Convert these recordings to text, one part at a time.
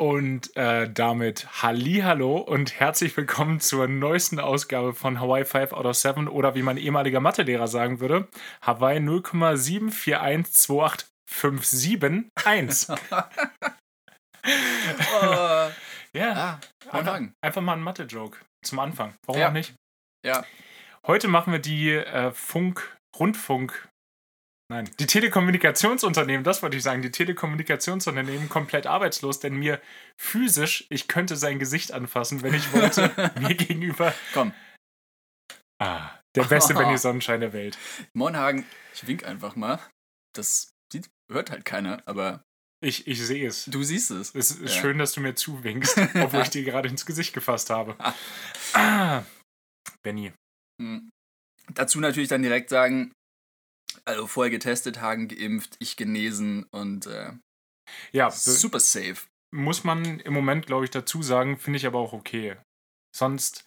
Und äh, damit Hallo und herzlich willkommen zur neuesten Ausgabe von Hawaii 5 out of 7 oder wie mein ehemaliger Mathelehrer sagen würde, Hawaii 0,74128571. Oh, Ja, ah, einfach, Anfang. einfach mal ein Mathe-Joke zum Anfang. Warum Ja. auch nicht? Ja, Heute machen wir die äh, Funk, Rundfunk, nein, die Telekommunikationsunternehmen, das wollte ich sagen, die Telekommunikationsunternehmen komplett arbeitslos, denn mir physisch, ich könnte sein Gesicht anfassen, wenn ich wollte, mir gegenüber. komm. Ah, der beste Benny Sonnenschein der Welt. Moinhagen, ich wink einfach mal. Das sieht, hört halt keiner, aber Ich, ich sehe es. du siehst es. Es ist Ja. schön, dass du mir zuwinkst, obwohl ich dir gerade ins Gesicht gefasst habe. Ah, Benny. Hm. Dazu natürlich dann direkt sagen, also vorher getestet, Hagen geimpft, ich genesen und äh, Ja, super safe. muss man im Moment, glaube ich, dazu sagen, finde ich aber auch okay. Sonst,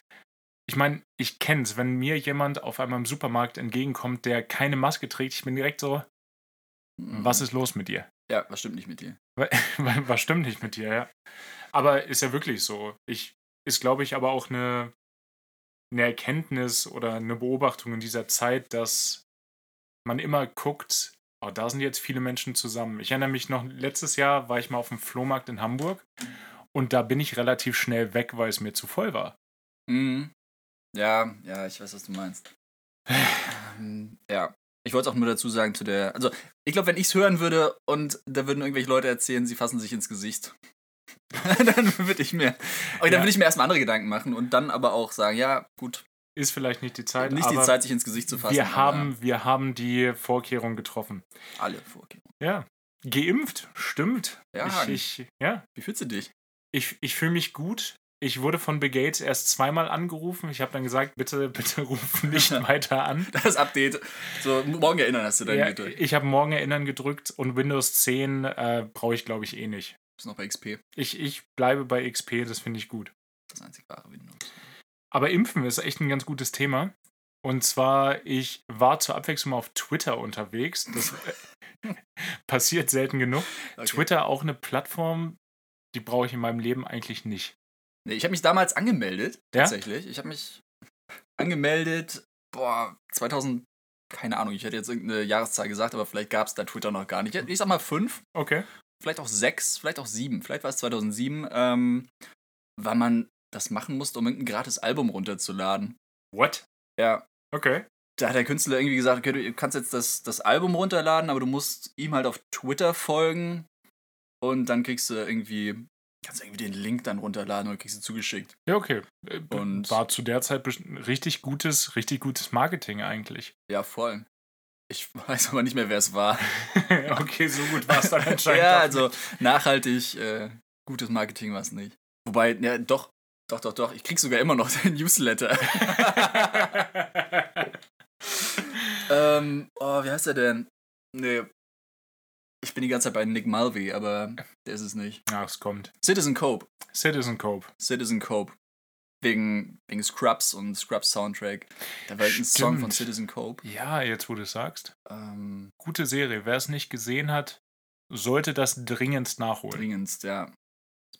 ich meine, ich kenne es, wenn mir jemand auf einmal im Supermarkt entgegenkommt, der keine Maske trägt, ich bin direkt so, Mhm. was ist los mit dir? Ja, was stimmt nicht mit dir? was stimmt nicht mit dir, ja? Aber ist ja wirklich so. Ich, ist, glaube ich, aber auch eine, eine Erkenntnis oder eine Beobachtung in dieser Zeit, dass man immer guckt, oh, da sind jetzt viele Menschen zusammen. Ich erinnere mich noch, letztes Jahr war ich mal auf dem Flohmarkt in Hamburg und da bin ich relativ schnell weg, weil es mir zu voll war. Mhm. Ja, ja, ich weiß, was du meinst. ähm, ja, ich wollte es auch nur dazu sagen zu der. Also, ich glaube, wenn ich es hören würde und da würden irgendwelche Leute erzählen, sie fassen sich ins Gesicht, dann würde ich mir. Okay, dann Ja. würde ich mir erstmal andere Gedanken machen und dann aber auch sagen, ja, gut, Ist vielleicht nicht die Zeit, nicht die Zeit, sich ins Gesicht zu fassen. wir, haben, wir haben die Vorkehrung getroffen. alle Vorkehrungen. Ja, geimpft, stimmt. Ja, ich, ich, ja, Wie fühlst du dich? ich, ich fühle mich gut. Ich wurde von Bill Gates erst zweimal angerufen. Ich habe dann gesagt, bitte, bitte ruf nicht weiter an. Das Update. So, morgen erinnern hast du dann Ja, gedrückt. ich habe morgen erinnern gedrückt und Windows 10 äh, brauche ich, glaube ich, eh nicht. Bist noch bei XP. Ich, ich bleibe bei XP, das finde ich gut. Das einzig wahre Windows. Aber Impfen ist echt ein ganz gutes Thema. Und zwar, ich war zur Abwechslung mal auf Twitter unterwegs. Das äh, passiert selten genug. Okay. Twitter auch eine Plattform, die brauche ich in meinem Leben eigentlich nicht. Nee, ich habe mich damals angemeldet, Ja? tatsächlich. Ich habe mich angemeldet, boah, 2000, keine Ahnung, ich hätte jetzt irgendeine Jahreszahl gesagt, aber vielleicht gab es da Twitter noch gar nicht. Ich sag mal fünf, Okay. vielleicht auch sechs, vielleicht auch sieben, vielleicht war es 2007, ähm, weil man das machen musste, um irgendein gratis Album runterzuladen. What? Ja, Okay. da hat der Künstler irgendwie gesagt, okay, du kannst jetzt das, das Album runterladen, aber du musst ihm halt auf Twitter folgen und dann kriegst du irgendwie, kannst du irgendwie den Link dann runterladen und kriegst du zugeschickt. Ja, okay. Äh, Und- war zu der Zeit richtig gutes, richtig gutes Marketing eigentlich. Ja, voll. Ich weiß aber nicht mehr, wer es war. okay, so gut war es dann anscheinend. ja, also nachhaltig, äh, gutes Marketing war es nicht. Wobei, ja, doch, doch, doch, doch. Ich krieg sogar immer noch den Newsletter. ähm, oh, wie heißt er denn? Nee. Ich bin die ganze Zeit bei Nick Mulvey, aber der ist es nicht. Ach, es kommt. Citizen Cope. Citizen Cope. Citizen Cope. Wegen, wegen Scrubs und Scrubs Soundtrack. Da war ein Song von. Citizen Cope. Ja, jetzt wo du es sagst. Ähm, Gute Serie. Wer es nicht gesehen hat, sollte das dringendst nachholen. dringendst, ja.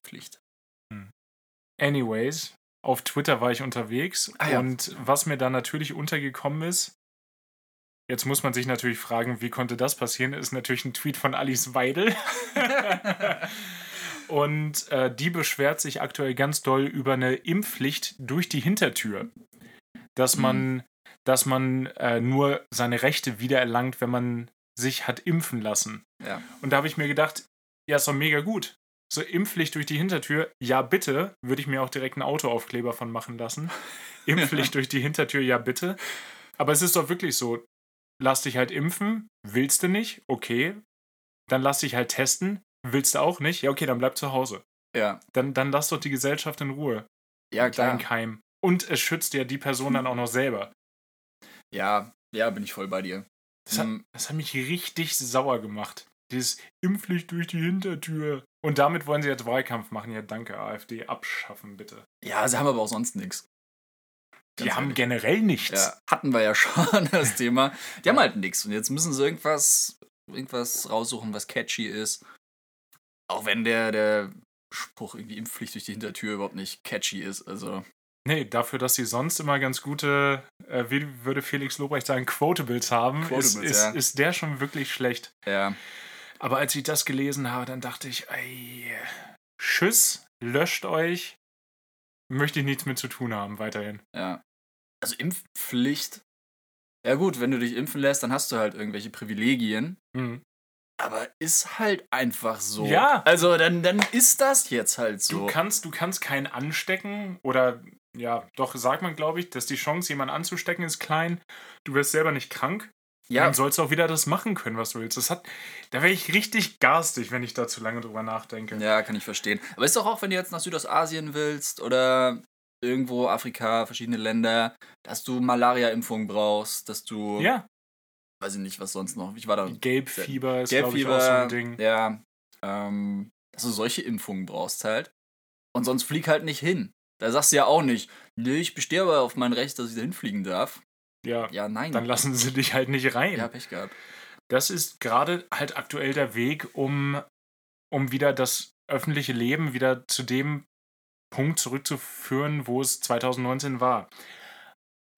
Pflicht. Anyways, auf Twitter war ich unterwegs Ah, ja. und was mir da natürlich untergekommen ist, jetzt muss man sich natürlich fragen, wie konnte das passieren, ist natürlich ein Tweet von Alice Weidel. und äh, die beschwert sich aktuell ganz doll über eine Impfpflicht durch die Hintertür. Dass Mhm. man, dass man äh, nur seine Rechte wiedererlangt, wenn man sich hat impfen lassen. Ja. Und da habe ich mir gedacht, ja, ist doch mega gut. So Impfpflicht durch die Hintertür, ja bitte, würde ich mir auch direkt einen Autoaufkleber von machen lassen. Impfpflicht durch die Hintertür, ja bitte. Aber es ist doch wirklich so, lass dich halt impfen, willst du nicht, okay. Dann lass dich halt testen, willst du auch nicht, ja okay, dann bleib zu Hause. Ja. Dann, dann lass doch die Gesellschaft in Ruhe. Ja, klar. Dein Keim. Und es schützt ja die Person dann auch noch selber. Ja, ja, bin ich voll bei dir. Das hat, Mm, das hat mich richtig sauer gemacht. Dieses Impfpflicht durch die Hintertür. Und damit wollen sie jetzt Wahlkampf machen. Ja, danke, AfD. Abschaffen, bitte. Ja, sie haben aber auch sonst nichts. Die Ganz haben ehrlich. generell nichts. Ja, hatten wir ja schon das Thema. Die haben halt nichts. Und jetzt müssen sie irgendwas, irgendwas raussuchen, was catchy ist. Auch wenn der, der Spruch irgendwie Impfpflicht durch die Hintertür überhaupt nicht catchy ist. Also. Nee, dafür, dass sie sonst immer ganz gute, äh, wie würde Felix Lobrecht sagen, Quotables haben, Quotables, ist, ist, ja. ist der schon wirklich schlecht. Ja. Aber als ich das gelesen habe, dann dachte ich, ey, Tschüss, löscht euch, möchte ich nichts mit zu tun haben weiterhin. Ja. Also Impfpflicht. Ja gut, wenn du dich impfen lässt, dann hast du halt irgendwelche Privilegien. Mhm. Aber ist halt einfach so. Ja. Also dann, dann ist das jetzt halt so. Du kannst, du kannst keinen anstecken oder ja, doch sagt man, glaube ich, dass die Chance, jemanden anzustecken, ist klein. Du wirst selber nicht krank. Ja, Dann sollst du auch wieder das machen können, was du willst. Das hat, da wäre ich richtig garstig, wenn ich da zu lange drüber nachdenke. ja, kann ich verstehen. Aber ist doch auch, wenn du jetzt nach Südostasien willst oder irgendwo Afrika, verschiedene Länder, dass du Malaria-Impfung brauchst, dass du, Ja, weiß ich nicht, was sonst noch. Ich war da. Gelbfieber ist, glaube ich, auch so Gelbfieber, ein Ding. ja, ähm, dass du solche Impfungen brauchst halt. Und sonst flieg halt nicht hin. Da sagst du ja auch nicht, nee, ich bestehe aber auf mein Recht, dass ich da hinfliegen darf. Ja, Ja, nein. dann lassen sie dich halt nicht rein. ja, Pech gehabt. Das ist gerade halt aktuell der Weg, um, um wieder das öffentliche Leben wieder zu dem Punkt zurückzuführen, wo es 2019 war.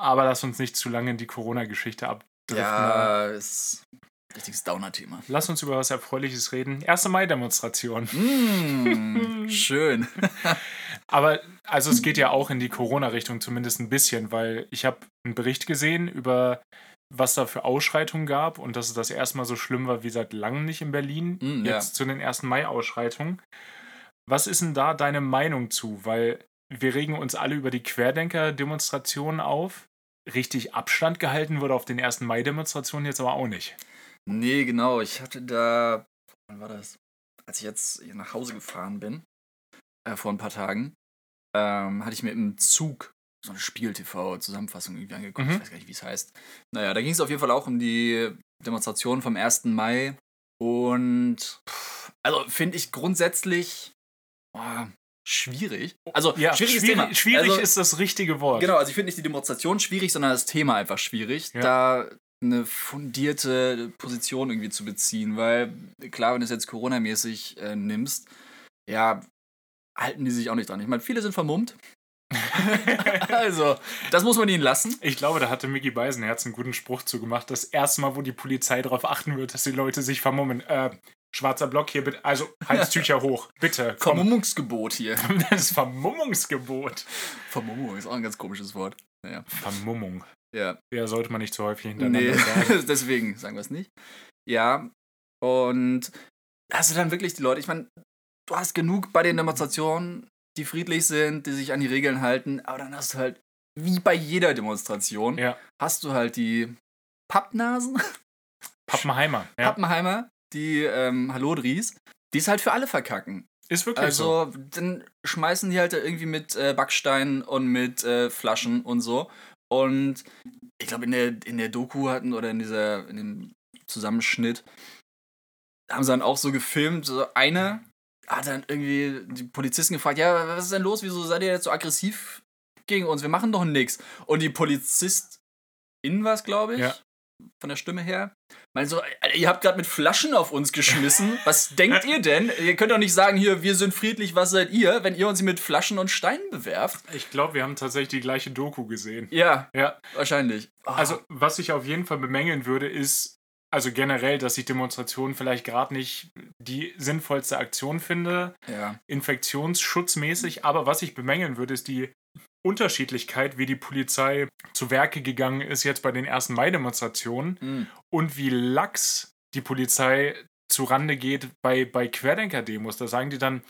Aber lass uns nicht zu lange in die Corona-Geschichte abdriften. Ja, ist ein richtiges Downer-Thema. Lass uns über was Erfreuliches reden. 1. Mai-Demonstration. Mm, schön. Aber also es geht ja auch in die Corona-Richtung zumindest ein bisschen, weil ich habe einen Bericht gesehen über was da für Ausschreitungen gab und dass es das erste Mal so schlimm war wie seit langem nicht in Berlin. Mm, ja. jetzt zu den 1. Mai-Ausschreitungen. Was ist denn da deine Meinung zu? Weil wir regen uns alle über die Querdenker-Demonstrationen auf. Richtig Abstand gehalten wurde auf den 1. Mai-Demonstrationen jetzt aber auch nicht. Nee, genau. Ich hatte da. Wann war das? Als ich jetzt nach Hause gefahren bin, äh, vor ein paar Tagen, ähm, hatte ich mir im Zug so eine Spiegel-TV-Zusammenfassung irgendwie angeguckt. Mhm. Ich weiß gar nicht, wie es heißt. Naja, da ging es auf jeden Fall auch um die Demonstration vom 1. Mai. Und. Pff, also finde ich grundsätzlich. Oh, schwierig. Also, Ja, schwieriges schwierig, Thema. schwierig also, ist das richtige Wort. Genau, also ich finde nicht die Demonstration schwierig, sondern das Thema einfach schwierig, Ja. da eine fundierte Position irgendwie zu beziehen, weil klar, wenn du es jetzt Corona-mäßig äh, nimmst, ja, halten die sich auch nicht dran. Ich meine, viele sind vermummt. also, das muss man ihnen lassen. Ich glaube, da hatte Mickey Beisenherz einen guten Spruch zu gemacht. Das erste Mal, wo die Polizei darauf achten wird, dass die Leute sich vermummen. Äh, schwarzer Block hier, bitte. Also, Halstücher hoch. Bitte. Komm. Vermummungsgebot hier. Das Vermummungsgebot. Vermummung ist auch ein ganz komisches Wort. Naja, Vermummung. ja. Ja, sollte man nicht zu häufig hintereinander Nee, sagen. deswegen sagen wir es nicht. Ja, und hast du dann wirklich die Leute, ich meine, du hast genug bei den Demonstrationen, die friedlich sind, die sich an die Regeln halten, aber dann hast du halt, wie bei jeder Demonstration, Ja. hast du halt die Pappnasen, Pappenheimer. Ja. Pappenheimer, die ähm, Hallodris, die es halt für alle verkacken. Ist wirklich so. Also, dann schmeißen die halt irgendwie mit äh, Backsteinen und mit äh, Flaschen und so. Und ich glaube, in der, in der Doku hatten oder in dieser, in dem Zusammenschnitt haben sie dann auch so gefilmt, so einer hat dann irgendwie die Polizisten gefragt, ja, was ist denn los? Wieso seid ihr jetzt so aggressiv gegen uns? Wir machen doch nichts. Und die Polizistin war es, glaube ich, Ja. von der Stimme her, meinte so, ihr habt gerade mit Flaschen auf uns geschmissen. Was denkt ihr denn? Ihr könnt doch nicht sagen, hier, wir sind friedlich, was seid ihr, wenn ihr uns mit Flaschen und Steinen bewerft. Ich glaube, wir haben tatsächlich die gleiche Doku gesehen. Ja, Ja. wahrscheinlich. Oh, Also, was ich auf jeden Fall bemängeln würde, ist, also generell, dass ich Demonstrationen vielleicht gerade nicht die sinnvollste Aktion finde, ja. infektionsschutzmäßig, aber was ich bemängeln würde, ist die Unterschiedlichkeit, wie die Polizei zu Werke gegangen ist jetzt bei den ersten Mai-Demonstrationen Hm. und wie lax die Polizei zu Rande geht bei, bei Querdenker-Demos. Da sagen die dann,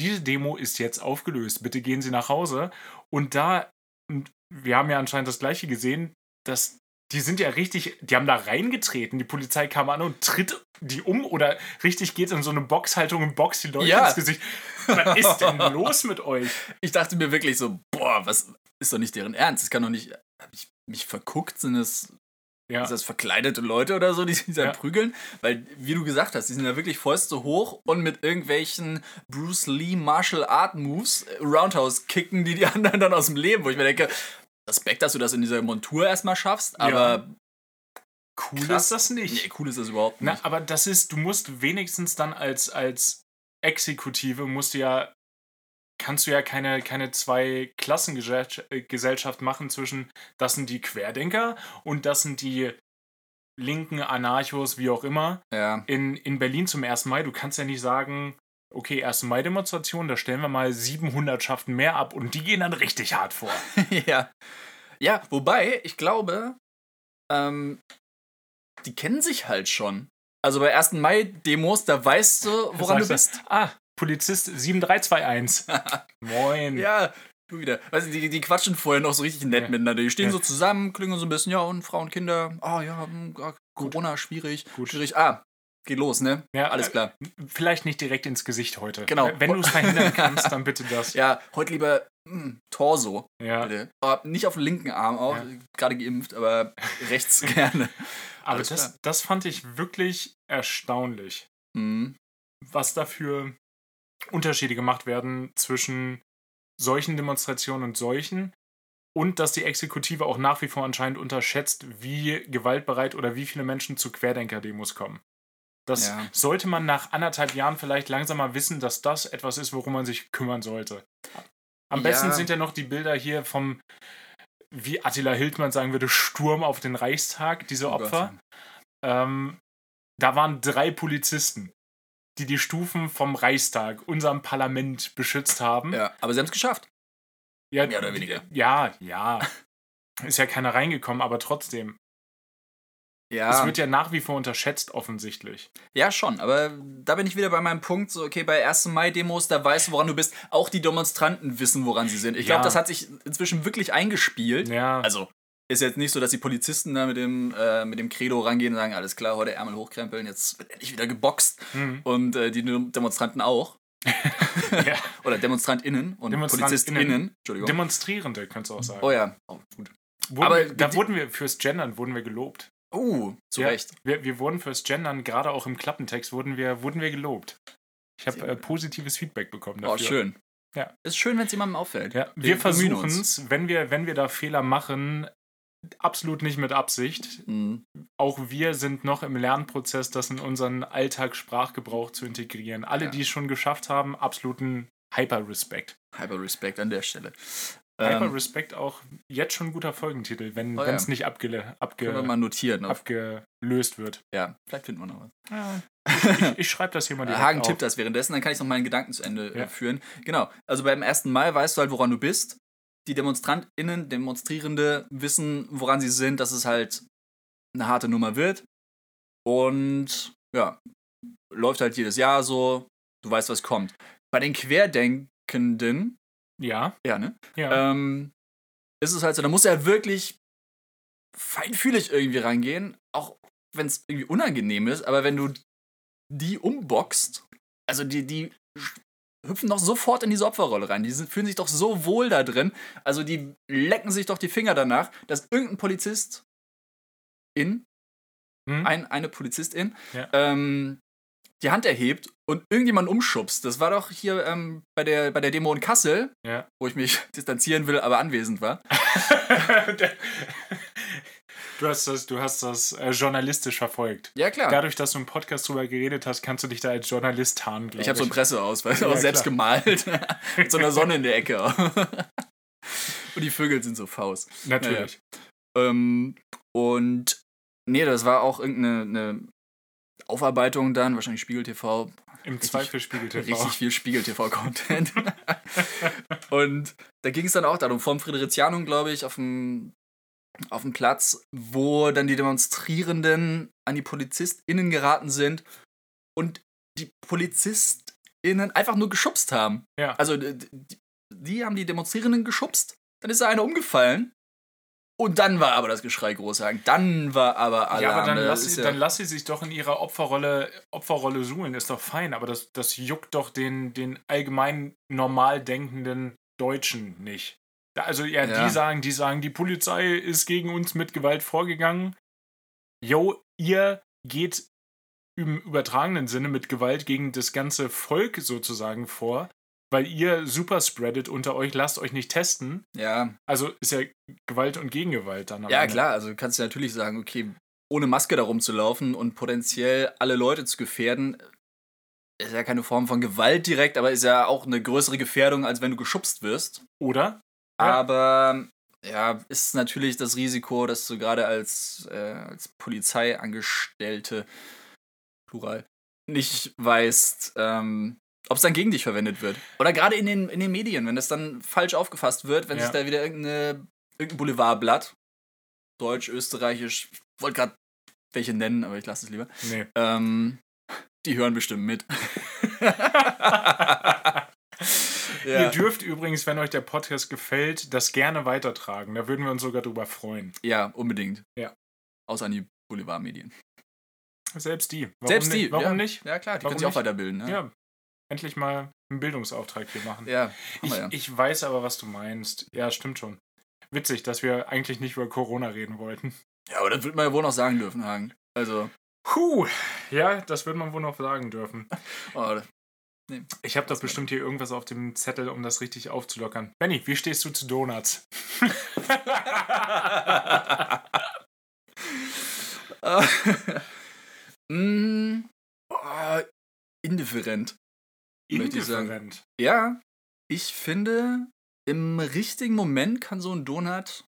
diese Demo ist jetzt aufgelöst, bitte gehen Sie nach Hause. Und da, wir haben ja anscheinend das gleiche gesehen, dass die sind ja richtig, die haben da reingetreten. Die Polizei kam an und tritt die um oder richtig geht in so eine Boxhaltung und boxt die Leute Ja. ins Gesicht. Was ist denn los mit euch? Ich dachte mir wirklich so, boah, was ist doch nicht deren Ernst? Das kann doch nicht. Hab ich mich verguckt? Sind es, Ja, ist das verkleidete Leute oder so, die sich da Ja. prügeln? Weil, wie du gesagt hast, die sind ja wirklich Fäuste hoch und mit irgendwelchen Bruce Lee Martial Art Moves, äh, Roundhouse kicken die die anderen dann aus dem Leben, wo ich mir denke, Respekt, dass du das in dieser Montur erstmal schaffst, aber cool krass. ist das nicht. nee, cool ist das überhaupt nicht. Na, aber das ist, du musst wenigstens dann als, als Exekutive, musst du ja kannst du ja keine, keine zwei Klassengesellschaft machen zwischen, das sind die Querdenker und das sind die linken Anarchos, wie auch immer. Ja. In, in Berlin zum 1. Mai, du kannst ja nicht sagen, okay, 1. Mai-Demonstration, da stellen wir mal 700 Schaften mehr ab und die gehen dann richtig hart vor. ja. Ja, wobei, ich glaube, ähm, die kennen sich halt schon. Also bei 1. Mai-Demos, da weißt du, woran du Sagst bist. Ah, Polizist 7321. Moin. Ja, du wieder. Weißt du, die, die quatschen vorher noch so richtig nett Ja. miteinander. Die stehen Ja. so zusammen, klingen so ein bisschen, ja, und Frauen, Kinder, ah ja, hm, ah, Corona, schwierig, Gut. schwierig. Ah, geht los, ne? Ja, Alles äh, klar. Vielleicht nicht direkt ins Gesicht heute. Genau. Wenn du es verhindern kannst, dann bitte das. Ja, heute lieber hm, Torso, Ja. bitte. Aber nicht auf den linken Arm auch, Ja. gerade geimpft, aber rechts gerne. Aber Alles das, klar. das fand ich wirklich erstaunlich, Hm. was dafür Unterschiede gemacht werden zwischen solchen Demonstrationen und solchen. Und dass die Exekutive auch nach wie vor anscheinend unterschätzt, wie gewaltbereit oder wie viele Menschen zu Querdenker-Demos kommen. Das Ja. sollte man nach anderthalb Jahren vielleicht langsam mal wissen, dass das etwas ist, worum man sich kümmern sollte. Am Ja. besten sind ja noch die Bilder hier vom, wie Attila Hildmann sagen würde, Sturm auf den Reichstag, diese Oh. Opfer. Ähm, da waren drei Polizisten, die die Stufen vom Reichstag, unserem Parlament, beschützt haben. Ja, aber sie haben es geschafft. Ja, Mehr oder weniger. Ja, ja. Ist ja keiner reingekommen, aber trotzdem. Ja. Es wird ja nach wie vor unterschätzt, offensichtlich. Ja, schon, aber da bin ich wieder bei meinem Punkt, so, okay, bei 1. Mai-Demos, da weißt du, woran du bist. Auch die Demonstranten wissen, woran sie sind. Ich glaube, Ja. das hat sich inzwischen wirklich eingespielt. Ja, Also, ist jetzt nicht so, dass die Polizisten da mit dem, äh, mit dem Credo rangehen und sagen, alles klar, heute Ärmel hochkrempeln, jetzt wird endlich wieder geboxt. hm. Und äh, die Demonstranten auch. ja. Oder DemonstrantInnen und DemonstrantInnen. PolizistInnen. Entschuldigung. Demonstrierende, könntest du auch sagen. oh ja, oh, gut. Wurden, aber da die- wurden wir fürs Gendern wurden wir gelobt. Uh, zu Ja, Recht. Wir, wir wurden fürs Gendern, gerade auch im Klappentext, wurden wir, wurden wir gelobt. Ich habe äh, positives Feedback bekommen Oh, dafür. schön. Ja. Ist schön, wenn es jemandem auffällt. Ja, Wir wir versuchen es, wenn wir, wenn wir da Fehler machen, absolut nicht mit Absicht. Mhm. Auch wir sind noch im Lernprozess, das in unseren Alltagssprachgebrauch zu integrieren. Alle, Ja. die es schon geschafft haben, absoluten Hyper-Respekt. Hyper Respect an der Stelle. Hyper-Respekt auch jetzt schon ein guter Folgentitel, wenn Oh ja. es nicht abge Können wir abgelöst wird. ja, vielleicht finden wir noch was. Ja, ich ich schreibe das hier mal direkt Hagen auf. tippt das währenddessen, dann kann ich noch meinen Gedanken zu Ende äh, Ja. führen. Genau, also beim ersten Mal weißt du halt, woran du bist. Die DemonstrantInnen, Demonstrierende wissen, woran sie sind, dass es halt eine harte Nummer wird. Und ja, läuft halt jedes Jahr so. Du weißt, was kommt. Bei den Querdenkenden, Ja, ja, ne? ja. ähm, ist es halt so, da muss er wirklich feinfühlig irgendwie rangehen, auch wenn es irgendwie unangenehm ist, aber wenn du die umboxt, also die, die hüpfen doch sofort in diese Opferrolle rein, die sind, fühlen sich doch so wohl da drin, also die lecken sich doch die Finger danach, dass irgendein Polizist in, Hm? ein, eine Polizistin, Ja. ähm, die Hand erhebt und irgendjemanden umschubst. Das war doch hier ähm, bei, der, bei der Demo in Kassel, ja. wo ich mich distanzieren will, aber anwesend war. du hast das, du hast das äh, journalistisch verfolgt. Ja, klar. Dadurch, dass du im Podcast drüber geredet hast, kannst du dich da als Journalist tarnen, glaube ich habe so einen Presseausweis, Ja, auch selbst klar. gemalt. Mit so einer Sonne in der Ecke. und die Vögel sind so Faust. Natürlich. Ähm, und nee, das war auch irgendeine eine Aufarbeitung dann, wahrscheinlich Spiegel TV. Im Zweifel Spiegel TV. Richtig viel Spiegel TV-Content. und da ging es dann auch darum, vom Fridericianum, glaube ich, auf dem, auf dem Platz, wo dann die Demonstrierenden an die PolizistInnen geraten sind und die PolizistInnen einfach nur geschubst haben. Ja. Also die, die- die haben die Demonstrierenden geschubst, dann ist da einer umgefallen. Und dann war aber das Geschrei groß, sagen. Dann war aber Alarm. Ja, aber dann lass, sie, ja- dann lass sie sich doch in ihrer Opferrolle, Opferrolle suhlen, ist doch fein, aber das, das juckt doch den, den allgemein normal denkenden Deutschen nicht. Also ja, Ja. die sagen, die sagen, die Polizei ist gegen uns mit Gewalt vorgegangen. Yo, ihr geht im übertragenen Sinne mit Gewalt gegen das ganze Volk sozusagen vor, weil ihr super spreadet unter euch, lasst euch nicht testen. ja, Also ist ja Gewalt und Gegengewalt dann. Ja, Ende. klar, also kannst du natürlich sagen, okay, ohne Maske da rumzulaufen und potenziell alle Leute zu gefährden, ist ja keine Form von Gewalt direkt, aber ist ja auch eine größere Gefährdung, als wenn du geschubst wirst. Oder? Ja. Aber ja, ist natürlich das Risiko, dass du gerade als, äh, als Polizeiangestellte, plural, nicht weißt, ähm, ob es dann gegen dich verwendet wird. Oder gerade in den, in den Medien, wenn das dann falsch aufgefasst wird, wenn Ja. sich da wieder irgendeine, irgendein Boulevardblatt, deutsch, österreichisch, wollte gerade welche nennen, aber ich lasse es lieber, Nee. ähm, die hören bestimmt mit. Ihr dürft übrigens, wenn euch der Podcast gefällt, das gerne weitertragen. Da würden wir uns sogar drüber freuen. Ja, unbedingt. Ja. Außer an die Boulevardmedien. Selbst die. Warum Selbst die. Warum ja. nicht? Ja, klar, die Warum können sich auch nicht? weiterbilden. Ne? Ja. Endlich mal einen Bildungsauftrag hier machen. ja. Ich, ja. ich weiß aber, was du meinst. Ja, stimmt schon. Witzig, dass wir eigentlich nicht über Corona reden wollten. ja, aber das wird man ja wohl noch sagen dürfen, Hagen. Also, Puh. Ja, das wird man wohl noch sagen dürfen. oh, Ich habe doch bestimmt hier irgendwas auf dem Zettel, um das richtig aufzulockern. Benny, wie stehst du zu Donuts? mm, oh, indifferent. Möchte ich sagen. Ja, ich finde, im richtigen Moment kann so ein Donut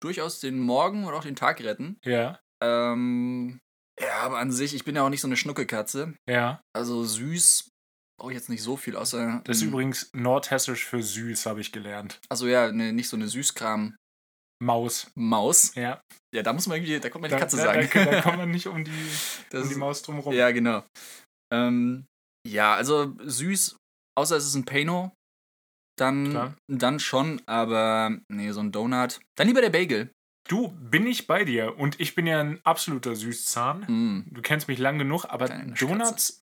durchaus den Morgen oder auch den Tag retten. Ja, Ähm, ja, aber an sich, ich bin ja auch nicht so eine Schnuckelkatze. ja. Also süß brauche ich jetzt nicht so viel, außer. Das ist übrigens nordhessisch für süß, habe ich gelernt. Also ja, ne, nicht so eine Süßkram-Maus. Maus. Ja. Ja, da muss man irgendwie, da kommt man die Da, Katze da, sagen. Da, da kommt man nicht um die, Das um die Maus drum rum. Ja, genau. Ähm, ja, also süß, außer es ist ein Pano, dann, Klar. dann schon, aber nee, so ein Donut. Dann lieber der Bagel. Du, bin ich bei dir und ich bin ja ein absoluter Süßzahn. Mm, Du kennst mich lang genug, aber Donuts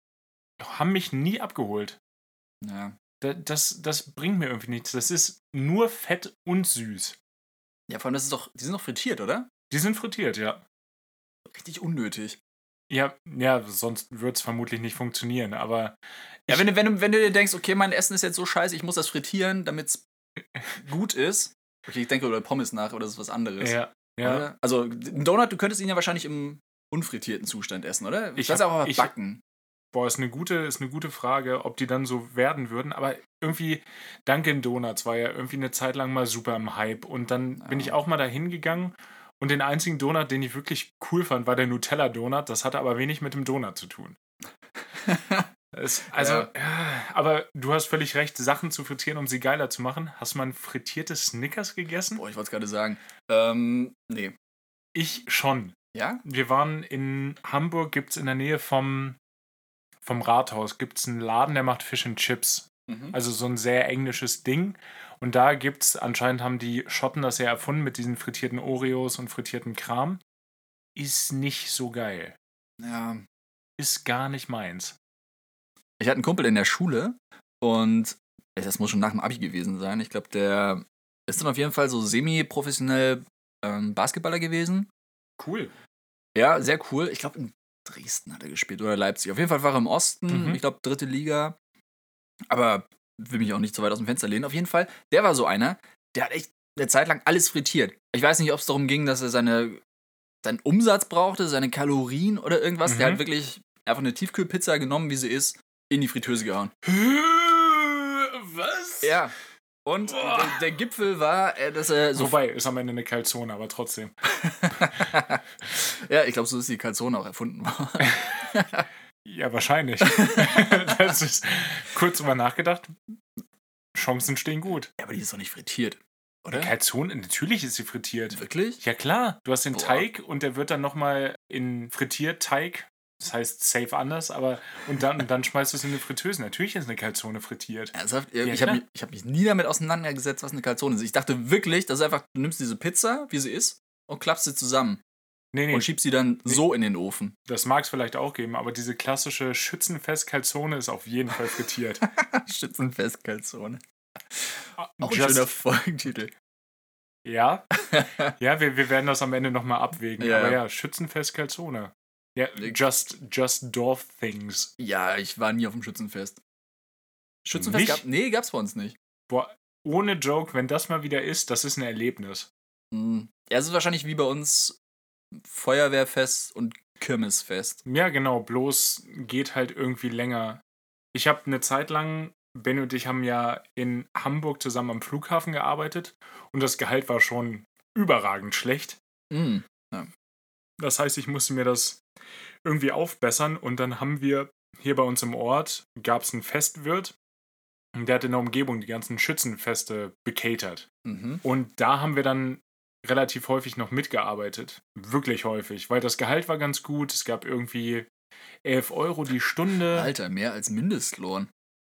haben mich nie abgeholt. ja. Da- Das, das bringt mir irgendwie nichts. Das ist nur Fett und süß. ja, vor allem, das ist doch, die sind doch frittiert, oder? Die sind frittiert, ja. Richtig unnötig. Ja, ja sonst würde es vermutlich nicht funktionieren, aber Ja, wenn du, wenn, du, wenn du dir denkst, okay, mein Essen ist jetzt so scheiße, ich muss das frittieren, damit es gut ist. Okay, ich denke über Pommes nach, oder das ist was anderes. ja, ja. Also, ein Donut, du könntest ihn ja wahrscheinlich im unfrittierten Zustand essen, oder? Ich Ich auch ich- backen. Boah, ist eine gute, ist eine gute Frage, ob die dann so werden würden. Aber irgendwie, Dunkin' Donuts war ja irgendwie eine Zeit lang mal super im Hype. Und dann bin Ja. ich auch mal dahin gegangen. Und den einzigen Donut, den ich wirklich cool fand, war der Nutella-Donut. Das hatte aber wenig mit dem Donut zu tun. Es, also, Ja. ja. aber du hast völlig recht, Sachen zu frittieren, um sie geiler zu machen. Hast du mal ein frittiertes Snickers gegessen? Boah, ich wollte es gerade sagen. Ähm, nee. Ich schon. Ja? Wir waren in Hamburg, gibt es in der Nähe vom, vom Rathaus, gibt es einen Laden, der macht Fish and Chips. Mhm. Also so ein sehr englisches Ding. Und da gibt es, anscheinend haben die Schotten das ja erfunden mit diesen frittierten Oreos und frittierten Kram. Ist nicht so geil. Ja. Ist gar nicht meins. Ich hatte einen Kumpel in der Schule und das muss schon nach dem Abi gewesen sein. Ich glaube, der ist dann auf jeden Fall so semi-professionell ähm, Basketballer gewesen. Cool. Ja, sehr cool. Ich glaube, in Dresden hat er gespielt oder Leipzig. Auf jeden Fall war er im Osten. Mhm. Ich glaube, dritte Liga. Aber will mich auch nicht so weit aus dem Fenster lehnen. Auf jeden Fall, der war so einer, der hat echt eine Zeit lang alles frittiert. Ich weiß nicht, ob es darum ging, dass er seine, seinen Umsatz brauchte, seine Kalorien oder irgendwas. Der Mhm. hat wirklich einfach eine Tiefkühlpizza genommen, wie sie ist, in die Fritteuse gehauen. Was? Ja. Und der, der Gipfel war, äh, dass er so. Wobei, ist am Ende eine Calzone, aber trotzdem. ja, ich glaube, so ist die Calzone auch erfunden worden. Ja, wahrscheinlich. das ist kurz drüber nachgedacht. Chancen stehen gut. Ja, aber die ist doch nicht frittiert, oder? Calzone, natürlich ist sie frittiert. Wirklich? Ja klar, du hast den Boah. Teig und der wird dann nochmal in Frittierteig, das heißt safe anders, aber und dann, und dann schmeißt du es in eine Fritteuse. Natürlich ist eine Calzone frittiert. Ernsthaft? Ja, ich habe mich, ich hab mich nie damit auseinandergesetzt, was eine Calzone ist. Ich dachte wirklich, dass einfach, du nimmst diese Pizza, wie sie ist, und klappst sie zusammen. Nee, nee, Und schiebst sie dann Nee. so in den Ofen. das mag es vielleicht auch geben, aber diese klassische Schützenfest-Calzone ist auf jeden Fall frittiert. Schützenfest Calzone. Auch ein schöner Folgentitel. Ja, ja wir, wir werden das am Ende nochmal abwägen. Ja. Aber ja, Schützenfest-Calzone. Ja, just, just Dorf Things. Ja, ich war nie auf dem Schützenfest. Schützenfest Nicht? gab, nee, gab's bei uns nicht. Boah, ohne Joke, wenn das mal wieder ist, das ist ein Erlebnis. Hm. Ja, es ist wahrscheinlich wie bei uns Feuerwehrfest und Kirmesfest. Ja, genau, bloß geht halt irgendwie länger. Ich habe eine Zeit lang, Ben und ich haben ja in Hamburg zusammen am Flughafen gearbeitet und das Gehalt war schon überragend schlecht. Mm. Das heißt, ich musste mir das irgendwie aufbessern und dann haben wir hier bei uns im Ort, gab es einen Festwirt und der hat in der Umgebung die ganzen Schützenfeste bekatert. Mhm. Und da haben wir dann relativ häufig noch mitgearbeitet. Wirklich häufig, weil das Gehalt war ganz gut. Es gab irgendwie 11 Euro die Stunde. Alter, mehr als Mindestlohn.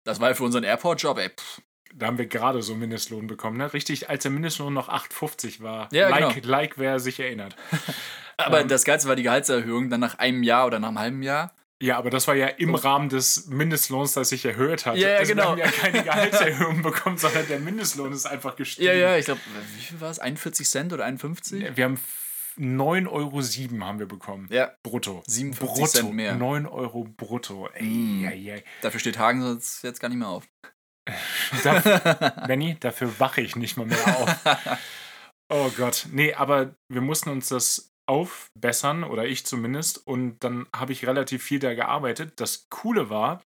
Das war ja für unseren Airport-Job, ey. Pff. Da haben wir gerade so Mindestlohn bekommen, ne? Richtig, als der Mindestlohn noch 8,50 war. Ja, like, genau. like, wer sich erinnert. Aber Ähm. das Geilste war die Gehaltserhöhung dann nach einem Jahr oder nach einem halben Jahr. Ja, aber das war ja im Rahmen des Mindestlohns, das sich erhöht hat. Ja, ja, also genau. Wir haben ja keine Gehaltserhöhung bekommen, sondern der Mindestlohn ist einfach gestiegen. Ja, ja, ich glaube, wie viel war es? 41 Cent oder 51? Wir haben 9,07 Euro haben wir bekommen. Ja, Brutto. 57 brutto. Cent mehr. 9 Euro brutto. Ey, Mm. ey, ey. dafür steht Hagen sonst jetzt gar nicht mehr auf. Dafür, Benny, dafür wache ich nicht mal mehr auf. Oh Gott. Nee, aber wir mussten uns das aufbessern, oder ich zumindest. Und dann habe ich relativ viel da gearbeitet. Das Coole war,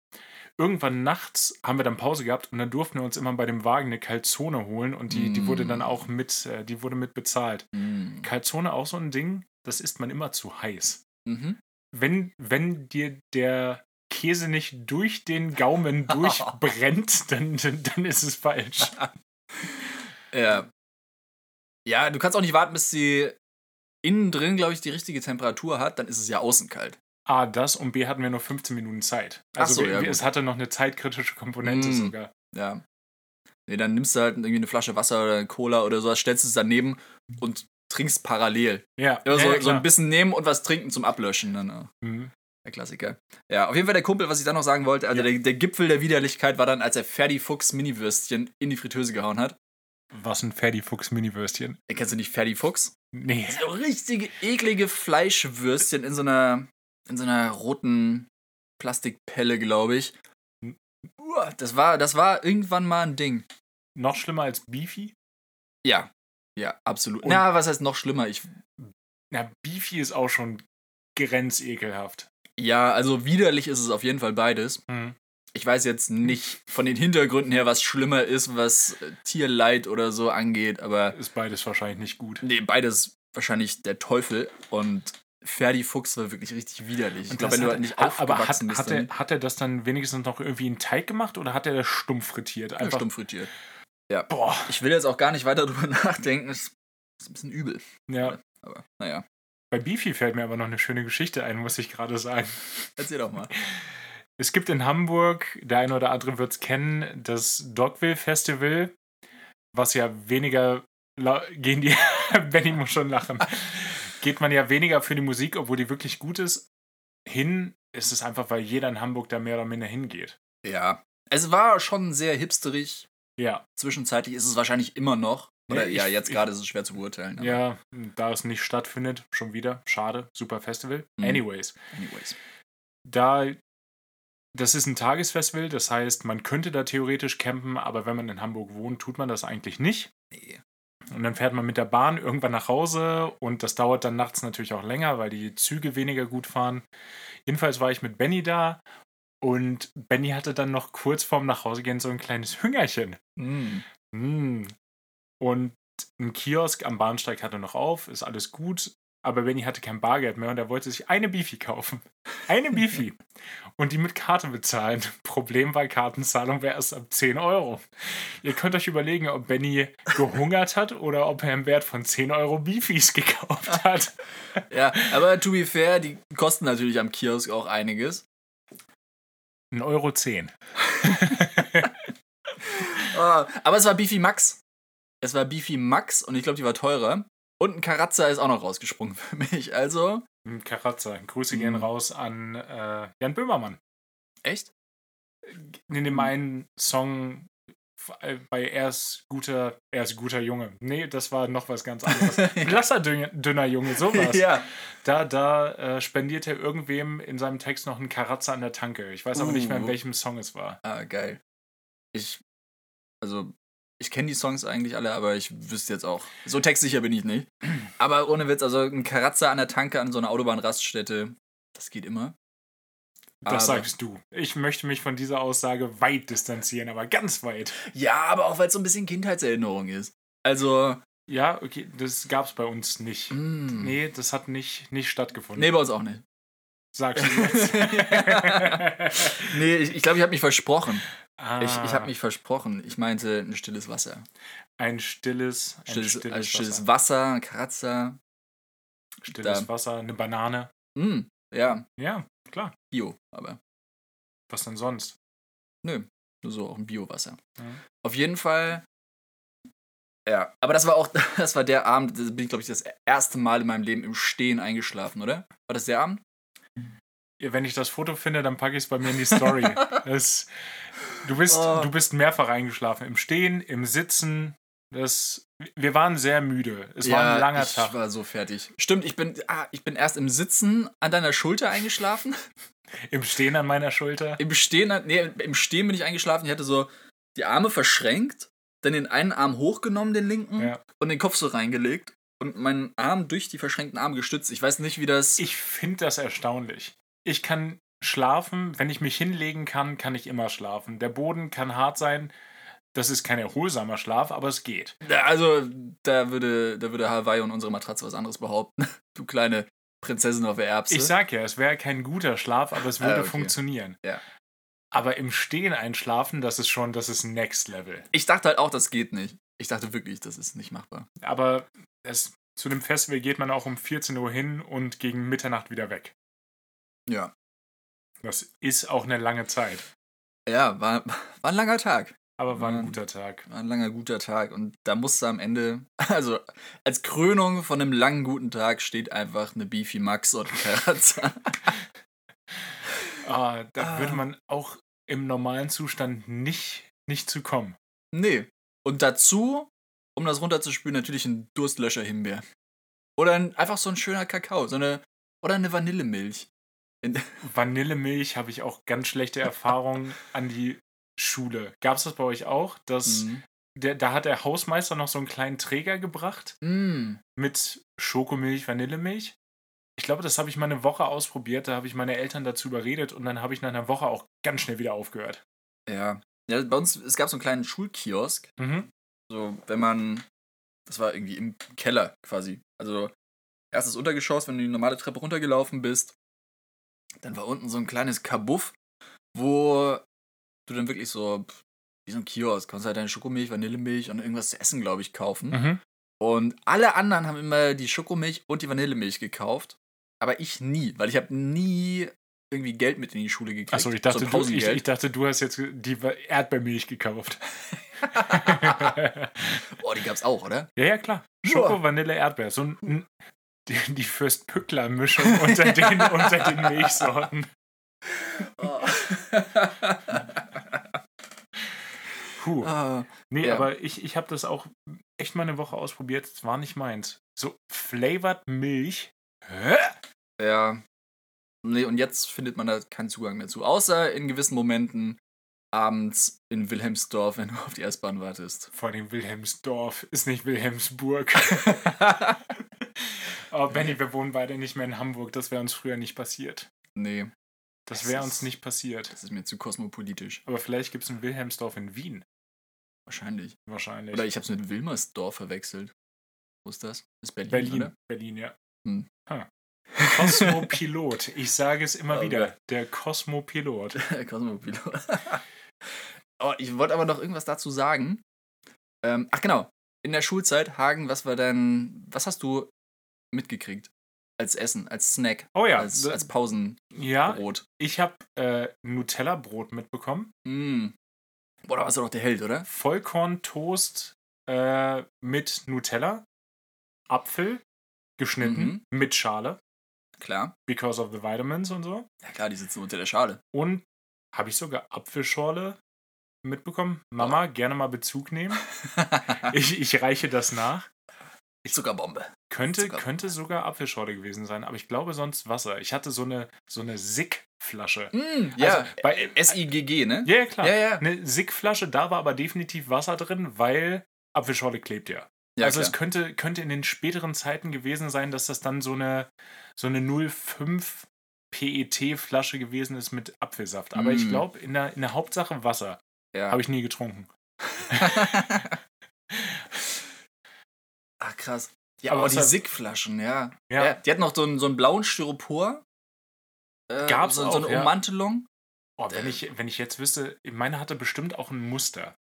irgendwann nachts haben wir dann Pause gehabt und dann durften wir uns immer bei dem Wagen eine Calzone holen und die, die wurde dann Mm. auch mit, äh, die wurde mit bezahlt. Mm. Calzone auch so ein Ding, das isst man immer zu heiß. Mhm. wenn, wenn dir der Käse nicht durch den Gaumen durchbrennt, dann, dann, dann ist es falsch. Ja. Ja, du kannst auch nicht warten, bis sie innen drin, glaube ich, die richtige Temperatur hat, dann ist es ja außen kalt. A, das und B hatten wir nur 15 Minuten Zeit. Also so, wir, ja, es hatte noch eine zeitkritische Komponente Mm. sogar. Ja. Nee, dann nimmst du halt irgendwie eine Flasche Wasser oder Cola oder sowas, stellst es daneben und trinkst parallel. Ja, Immer so, ja, so ein bisschen nehmen und was trinken zum Ablöschen. Dann, äh, Mhm. der Klassiker. Ja, auf jeden Fall der Kumpel, was ich dann noch sagen wollte, also Ja. der, der Gipfel der Widerlichkeit war dann, als er Ferdi Fuchs Mini-Würstchen in die Fritteuse gehauen hat. Was ein Ferdi Fuchs Mini-Würstchen. Äh, Kennst du nicht Ferdi Fuchs? Nee. So richtige eklige Fleischwürstchen in so einer, in so einer roten Plastikpelle, glaube ich. Uah, Das war, das war irgendwann mal ein Ding. Noch schlimmer als Beefy? Ja. Ja, absolut. Und- Na, was heißt noch schlimmer? Ich, Na, Beefy ist auch schon grenzekelhaft. ja, also widerlich ist es auf jeden Fall beides. Mhm. Ich weiß jetzt nicht von den Hintergründen her, was schlimmer ist, was äh, Tierleid oder so angeht, aber Ist beides wahrscheinlich nicht gut. nee, beides wahrscheinlich der Teufel und Ferdi Fuchs war wirklich richtig widerlich. Ich Und glaube, das wenn du halt nicht hat- aber hat, aufgewachsen bist, hat, er, hat er das dann wenigstens noch irgendwie in Teig gemacht oder hat er das stumpf frittiert? einfach stumpf frittiert. Boah. Ich will jetzt auch gar nicht weiter drüber nachdenken, das ist ein bisschen übel, Ja. aber naja, Bei Beefy fällt mir aber noch eine schöne Geschichte ein, muss ich gerade sagen. erzähl doch mal. Es gibt in Hamburg, der eine oder andere wird es kennen, das Dogville Festival, was ja weniger, gehen die, Benny muss schon lachen, geht man ja weniger für die Musik, obwohl die wirklich gut ist, hin ist es einfach, weil jeder in Hamburg da mehr oder minder hingeht. Ja, es war schon sehr hipsterig. Ja, Zwischenzeitlich ist es wahrscheinlich immer noch. Oder Nee, ja, ich- jetzt ich- gerade ist es schwer zu beurteilen. ja, da es nicht stattfindet, schon wieder, schade, super Festival. Mhm. Anyways, Anyways. da das ist ein Tagesfestival, das heißt, man könnte da theoretisch campen, aber wenn man in Hamburg wohnt, tut man das eigentlich nicht. Nee. Und dann fährt man mit der Bahn irgendwann nach Hause und das dauert dann nachts natürlich auch länger, weil die Züge weniger gut fahren. Jedenfalls war ich mit Benny da und Benny hatte dann noch kurz vorm Nachhausegehen so ein kleines Hüngerchen. Mm. Mm. Und ein Kiosk am Bahnsteig hatte noch auf, ist alles gut. Aber Benny hatte kein Bargeld mehr und er wollte sich eine Bifi kaufen. Eine Bifi. und die mit Karte bezahlen. Problem war, Kartenzahlung wäre erst ab 10 Euro. Ihr könnt euch überlegen, ob Benny gehungert hat oder ob er im Wert von 10 Euro Bifis gekauft hat. Ja, aber to be fair, die kosten natürlich am Kiosk auch einiges. 1,10 Euro. 10. Ah, aber es war Beefy Max. Es war Beefy Max und ich glaube, die war teurer. Und ein Karazza ist auch noch rausgesprungen für mich. Also, Ein Karatzer. Grüße gehen Mm. raus an äh, Jan Böhmermann. echt? in dem einen Song äh, bei Er ist guter, er ist guter Junge. Nee, das war noch was ganz anderes. Blasser dünner, Junge, sowas. ja. Da, da äh, spendiert er irgendwem in seinem Text noch einen Karatzer an der Tanke. Ich weiß aber nicht mehr, in Uh. welchem Song es war. Ah, geil. Ich, also, ich kenne die Songs eigentlich alle, aber ich wüsste jetzt auch. So textsicher bin ich nicht. Aber ohne Witz, also ein Karazza an der Tanke an so einer Autobahnraststätte, das geht immer. Das Aber- sagst du. Ich möchte mich von dieser Aussage weit distanzieren, aber ganz weit. Ja, aber auch weil es so ein bisschen Kindheitserinnerung ist. Also, Ja, okay, das gab's bei uns nicht. mm. Nee, das hat nicht, nicht stattgefunden. nee, bei uns auch nicht. Sagst du jetzt. nee, ich glaube, ich, glaub, ich habe mich versprochen. Ah, Ich, ich habe mich versprochen. Ich meinte ein stilles Wasser. Ein stilles, ein Stilles, stilles, ein stilles Wasser. Wasser, ein Kratzer. Stilles da- Wasser, eine Banane. Mm, ja, Ja, klar. Bio, aber Was denn sonst? nö, nur so auch ein Biowasser. Ja. Auf jeden Fall. Ja, aber das war auch, das war der Abend, da bin ich, glaube ich, das erste Mal in meinem Leben im Stehen eingeschlafen, oder? War das der Abend? Ja, Wenn ich das Foto finde, dann packe ich es bei mir in die Story. das, du, bist, Oh. du bist mehrfach eingeschlafen. Im Stehen, im Sitzen. Das, wir waren sehr müde. Es war ein langer ich Tag. war so fertig. Stimmt, ich bin, ah, ich bin erst im Sitzen an deiner Schulter eingeschlafen. Im Stehen an meiner Schulter. Im Stehen, nee, im Stehen bin ich eingeschlafen. Ich hatte so die Arme verschränkt, dann den einen Arm hochgenommen, den linken, Ja. und den Kopf so reingelegt und meinen Arm durch die verschränkten Arme gestützt. Ich weiß nicht, wie das. Ich finde das erstaunlich. Ich kann schlafen, wenn ich mich hinlegen kann, kann ich immer schlafen. Der Boden kann hart sein. Das ist kein erholsamer Schlaf, aber es geht. also, da würde, da würde Hawaii und unsere Matratze was anderes behaupten. Du kleine Prinzessin auf der Erbse. Ich sag ja, es wäre kein guter Schlaf, aber es würde Ah, okay. funktionieren. Ja. Aber im Stehen einschlafen, das ist schon, das ist Next Level. ich dachte halt auch, das geht nicht. Ich dachte wirklich, das ist nicht machbar. Aber es, zu dem Festival geht man auch um 14 Uhr hin und gegen Mitternacht wieder weg. Ja. Das ist auch eine lange Zeit. Ja, war, war ein langer Tag. Aber war ein Ja. guter Tag. War ein langer, guter Tag. Und da musste am Ende, also als Krönung von einem langen, guten Tag steht einfach eine Beefy Max und Karazza. Ah, da Ah. würde man auch im normalen Zustand nicht, nicht zu kommen. nee. Und dazu, um das runterzuspülen, natürlich ein Durstlöscher Himbeer. Oder ein, einfach so ein schöner Kakao. So eine, oder eine Vanillemilch. In, Vanillemilch habe ich auch ganz schlechte Erfahrungen an die Schule. Gab es das bei euch auch? Dass Mm. der, da hat der Hausmeister noch so einen kleinen Träger gebracht Mm. mit Schokomilch, Vanillemilch. Ich glaube, das habe ich mal eine Woche ausprobiert. Da habe ich meine Eltern dazu überredet und dann habe ich nach einer Woche auch ganz schnell wieder aufgehört. Ja. ja. Bei uns, es gab so einen kleinen Schulkiosk. Mhm. So, wenn man, das war irgendwie im Keller quasi. Also, erstes Untergeschoss, wenn du die normale Treppe runtergelaufen bist, dann war unten so ein kleines Kabuff, wo du dann wirklich so, wie so ein Kiosk, konntest halt deine Schokomilch, Vanillemilch und irgendwas zu essen, glaube ich, kaufen. Mhm. Und alle anderen haben immer die Schokomilch und die Vanillemilch gekauft. Aber ich nie, weil ich habe nie irgendwie Geld mit in die Schule gekriegt. Achso, ich dachte, so du, ich, ich dachte, du hast jetzt die Erdbeermilch gekauft. oh, die gab's auch, oder? ja, ja, klar. Schoko, Vanille, Erdbeer. So ein, die, die Fürst-Pückler-Mischung unter den, unter den Milchsorten. Oh. Puh. Ah, Nee, Ja. aber ich, ich habe das auch echt mal eine Woche ausprobiert. Es war nicht meins. So flavored Milch. Hä? Ja. Nee, und jetzt findet man da keinen Zugang mehr zu. Außer in gewissen Momenten abends in Wilhelmsdorf, wenn du auf die S-Bahn wartest. Vor allem Wilhelmsdorf ist nicht Wilhelmsburg. Aber Benny, wir wohnen beide nicht mehr in Hamburg. Das wäre uns früher nicht passiert. nee, Das Das wäre uns nicht passiert. das ist mir zu kosmopolitisch. Aber vielleicht gibt es ein Wilhelmsdorf in Wien. Wahrscheinlich. Wahrscheinlich. Oder ich habe es mit Wilmersdorf verwechselt. Wo ist das? Ist Berlin, Berlin. oder? Berlin, ja. Hm. Ha. Kosmopilot. Ich sage es immer Oh wieder. Der Kosmopilot. Kosmopilot. oh, ich wollte aber noch irgendwas dazu sagen. Ähm, ach genau. In der Schulzeit, Hagen, was war dein. Was hast du mitgekriegt? Als Essen, als Snack, Oh ja, als, als Pausenbrot. ja ich habe äh, Nutella-Brot mitbekommen. Mm. Boah, da warst du doch der Held, oder? Vollkorntoast äh, mit Nutella, Apfel geschnitten Mhm. mit Schale, Klar. because of the vitamins und so. Ja klar, die sitzen unter der Schale. Und habe ich sogar Apfelschorle mitbekommen. Mama, gerne mal Bezug nehmen. Ich, ich reiche das nach. Zuckerbombe. Könnte, Zucker. könnte sogar Apfelschorle gewesen sein, aber ich glaube sonst Wasser. Ich hatte so eine, so eine Sick-Flasche. Mm, ja, Also, bei, S-I-G-G, ne? ja, ja, klar. Ja, ja. Eine Sick-Flasche, da war aber definitiv Wasser drin, weil Apfelschorle klebt ja. ja also es klar. könnte, könnte in den späteren Zeiten gewesen sein, dass das dann so eine, so eine 05 PET-Flasche gewesen ist mit Apfelsaft. Aber ich Mm. glaube, in der, in der Hauptsache Wasser. Ja. Habe ich nie getrunken. Ach krass. Ja, Aber aber die Sick-Flaschen, ja. Ja. ja. Die hatten noch so einen, so einen blauen Styropor. Äh, Gab's so, auch, so eine ja. Ummantelung. Oh, wenn, ich, wenn ich jetzt wüsste, meine hatte bestimmt auch ein Muster.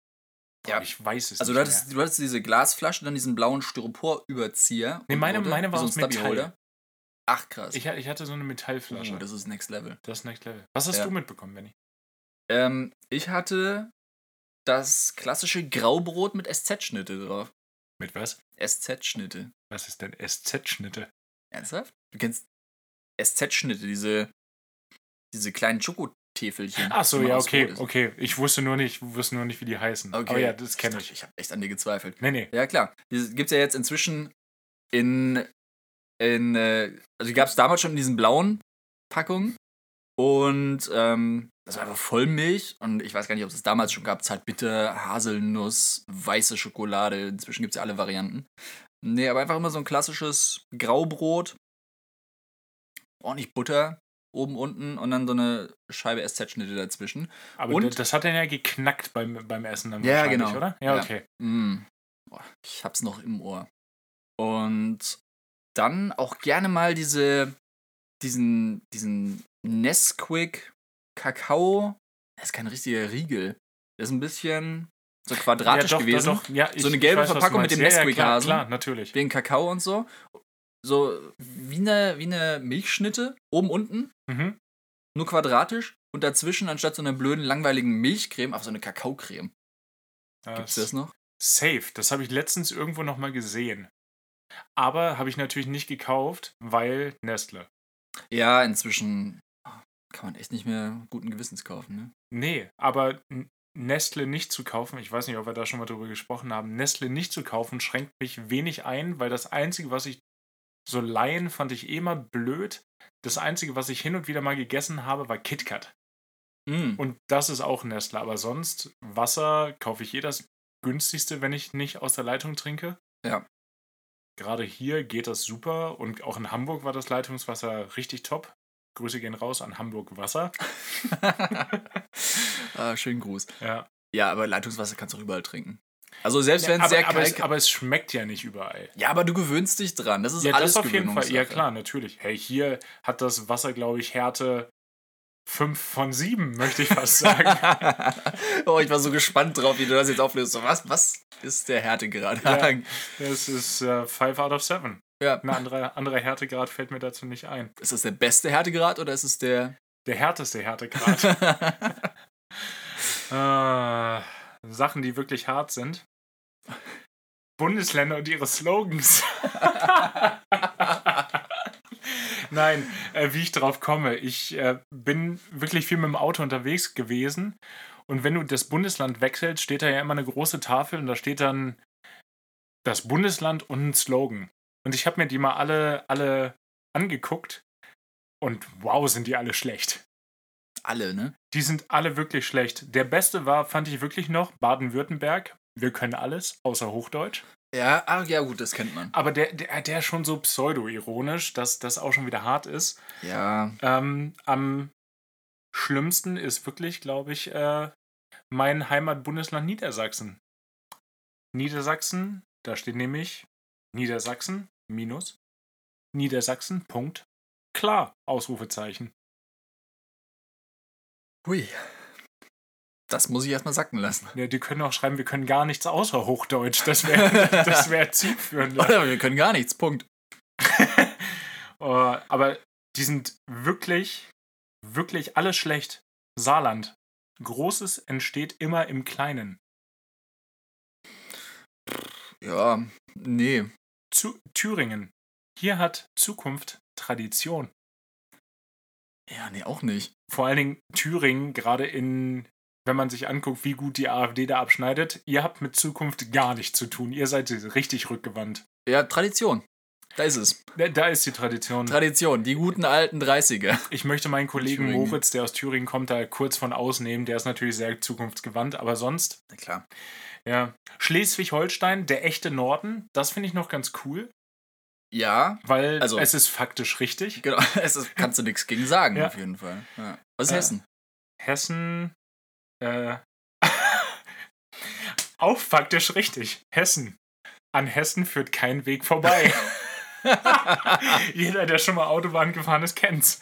Boah, Ja. Ich weiß es Also nicht du hattest, du hattest diese Glasflasche, dann diesen blauen Styropor-Überzieher. Nee, meine- unten, meine war so ein aus Metall. Stubby-Holder. Ach krass. Ich, ich hatte so eine Metallflasche. oh, das ist Next Level. das ist Next Level. Was hast Ja. du mitbekommen, Benny? Ähm, ich hatte das klassische Graubrot mit SZ-Schnitte drauf. Mit was? SZ-Schnitte. Was ist denn SZ-Schnitte? Ernsthaft? Du kennst SZ-Schnitte, diese, diese kleinen Schokotäfelchen. Ach so, ja, okay, okay. Ich wusste nur nicht, wusste nur nicht, wie die heißen. Okay. Aber ja, das kenne ich. Ich habe echt an dir gezweifelt. Nee, nee. Ja, klar. Die gibt es ja jetzt inzwischen in. in äh, also, die gab es damals schon in diesen blauen Packungen. Und ähm, das war einfach Vollmilch. Und ich weiß gar nicht, ob es das damals schon gab. Zartbitter, Haselnuss, weiße Schokolade. Inzwischen gibt es ja alle Varianten. Nee, aber einfach immer so ein klassisches Graubrot. Ordentlich Butter. Oben, unten und dann so eine Scheibe SZ-Schnitte dazwischen. Aber Und- das hat dann ja geknackt beim, beim Essen dann Ja, wahrscheinlich, genau. oder? Ja, Ja. okay. Mm. Boah, ich hab's noch im Ohr. Und dann auch gerne mal diese, diesen, diesen Nesquik Kakao. Das ist kein richtiger Riegel. Das ist ein bisschen so quadratisch ja, doch, gewesen. Doch, doch. Ja, ich, So eine gelbe weiß, Verpackung mit dem ja, ja, klar, Nesquik-Hasen. natürlich. Wegen Kakao und so. So wie eine, wie eine Milchschnitte. Oben, unten. Mhm. Nur quadratisch. Und dazwischen, anstatt so einer blöden, langweiligen Milchcreme, auch so eine Kakaocreme. Gibt's das noch? Safe. Das habe ich letztens irgendwo noch mal gesehen. Aber habe ich natürlich nicht gekauft, weil Nestle. Ja, inzwischen kann man echt nicht mehr guten Gewissens kaufen, ne? Nee, aber Nestle nicht zu kaufen, ich weiß nicht, ob wir da schon mal drüber gesprochen haben, Nestle nicht zu kaufen schränkt mich wenig ein, weil das Einzige, was ich so leihen, fand ich eh immer blöd. Das Einzige, was ich hin und wieder mal gegessen habe, war KitKat. Mm. Und das ist auch Nestle. Aber sonst, Wasser kaufe ich eh das günstigste, wenn ich nicht aus der Leitung trinke. Ja. Gerade hier geht das super und auch in Hamburg war das Leitungswasser richtig top. Grüße gehen raus an Hamburg Wasser. ah, schönen Gruß. Ja. Ja, aber Leitungswasser kannst du auch überall trinken. Also selbst wenn es sehr aber, kalt es, aber es schmeckt ja nicht überall. Ja, aber du gewöhnst dich dran. Das ist Ja, alles das auf jeden Fall. Ja, klar, natürlich. Hey, hier hat das Wasser, glaube ich, Härte 5 von 7, möchte ich fast sagen. oh, ich war so gespannt drauf, wie du das jetzt auflöst. So, was, was ist der Härtegrad? Ja. Es ist 5 out of 7. Ja. Ein anderer, anderer Härtegrad fällt mir dazu nicht ein. Ist das der beste Härtegrad oder ist es der. Der härteste Härtegrad. äh, Sachen, die wirklich hart sind. Bundesländer und ihre Slogans. Nein, äh, wie ich drauf komme. Ich äh, bin wirklich viel mit dem Auto unterwegs gewesen. Und wenn du das Bundesland wechselst, steht da ja immer eine große Tafel und da steht dann das Bundesland und ein Slogan. Und ich habe mir die mal alle, alle angeguckt. Und wow, sind die alle schlecht. Alle, ne? Die sind alle wirklich schlecht. Der beste war, fand ich wirklich noch, Baden-Württemberg. Wir können alles, außer Hochdeutsch. Ja, ach ja, gut, das kennt man. Aber der, der, der ist schon so pseudo-ironisch, dass das auch schon wieder hart ist. Ja, Ähm, am schlimmsten ist wirklich, glaube ich, äh, mein Heimatbundesland Niedersachsen. Niedersachsen, da steht nämlich Niedersachsen minus Niedersachsen, Punkt, klar, Ausrufezeichen. hui. Das muss ich erstmal sacken lassen. Ja, die können auch schreiben, wir können gar nichts außer Hochdeutsch. Das wäre das wär zielführend. Oder wir können gar nichts, Punkt. Oh, aber die sind wirklich, wirklich alles schlecht. Saarland. Großes entsteht immer im Kleinen. Ja, nee. Zu Thüringen. Hier hat Zukunft Tradition. Ja, nee, auch nicht. Vor allen Dingen Thüringen, gerade in, wenn man sich anguckt, wie gut die AfD da abschneidet, ihr habt mit Zukunft gar nichts zu tun. Ihr seid richtig rückgewandt. Ja, Tradition. Da ist es. Da, da ist die Tradition. Tradition, die guten alten 30er. Ich möchte meinen Kollegen. Moritz, der aus Thüringen kommt, da kurz von ausnehmen. Der ist natürlich sehr zukunftsgewandt, aber sonst, Na klar. ja. Schleswig-Holstein, der echte Norden, das finde ich noch ganz cool. Ja, weil Also- es ist faktisch richtig. genau. Es ist, kannst du nichts gegen sagen, Ja. auf jeden Fall. Ja. Was ist Äh, Hessen? Hessen, äh, auch faktisch richtig. Hessen. An Hessen führt kein Weg vorbei. Jeder, der schon mal Autobahn gefahren ist, kennt's.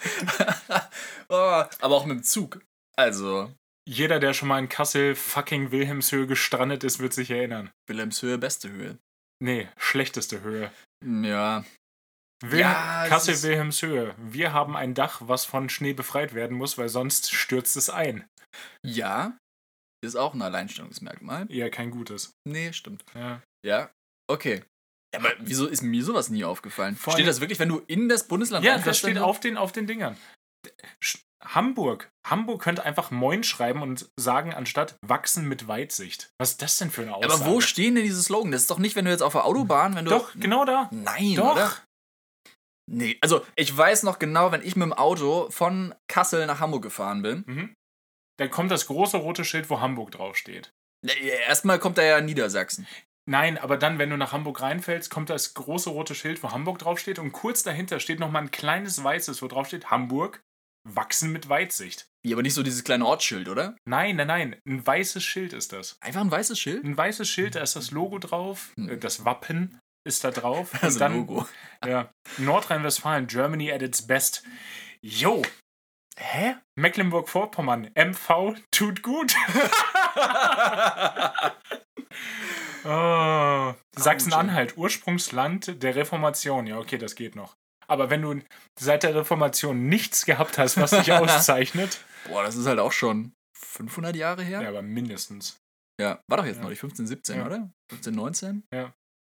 oh, aber auch mit dem Zug. Also, Jeder, der schon mal in Kassel fucking Wilhelmshöhe gestrandet ist, wird sich erinnern. Wilhelmshöhe, beste Höhe. Nee, schlechteste Höhe. Ja, Wil Ja, Kassel Wilhelmshöhe. Wir haben ein Dach, was von Schnee befreit werden muss, weil sonst stürzt es ein. Ja, ist auch ein Alleinstellungsmerkmal. Eher kein gutes. Nee, stimmt. Ja. Ja, okay. Aber wieso ist mir sowas nie aufgefallen? Vor steht das wirklich, wenn du in das Bundesland Ja, das steht auf den, auf den Dingern. Sch- Hamburg. Hamburg könnte einfach Moin schreiben und sagen, anstatt wachsen mit Weitsicht. Was ist das denn für eine Aussage? Aber wo stehen denn diese Slogan? Das ist doch nicht, wenn du jetzt auf der Autobahn, wenn du. Doch, genau da. Nein, Doch. oder? Nee, also ich weiß noch genau, wenn ich mit dem Auto von Kassel nach Hamburg gefahren bin. Mhm. Dann kommt das große rote Schild, wo Hamburg draufsteht. Erstmal kommt da ja Niedersachsen. Nein, aber dann, wenn du nach Hamburg reinfällst, kommt das große rote Schild, wo Hamburg draufsteht und kurz dahinter steht nochmal ein kleines weißes, wo draufsteht Hamburg, wachsen mit Weitsicht. Ja, aber nicht so dieses kleine Ortsschild, oder? Nein, nein, nein, ein weißes Schild ist das. Einfach ein weißes Schild? Ein weißes Schild, da ist das Logo drauf, Hm. äh, das Wappen ist da drauf. Das ist ein Logo. Ja. Nordrhein-Westfalen, Germany at its best. Jo. Hä? Mecklenburg-Vorpommern, MV tut gut. oh. Sachsen-Anhalt, Ursprungsland der Reformation. Ja, okay, das geht noch. Aber wenn du seit der Reformation nichts gehabt hast, was dich auszeichnet, Boah, das ist halt auch schon 500 Jahre her. ja, aber mindestens. Ja, war doch jetzt Ja. noch nicht 15, 17, Ja. oder? 15, 19?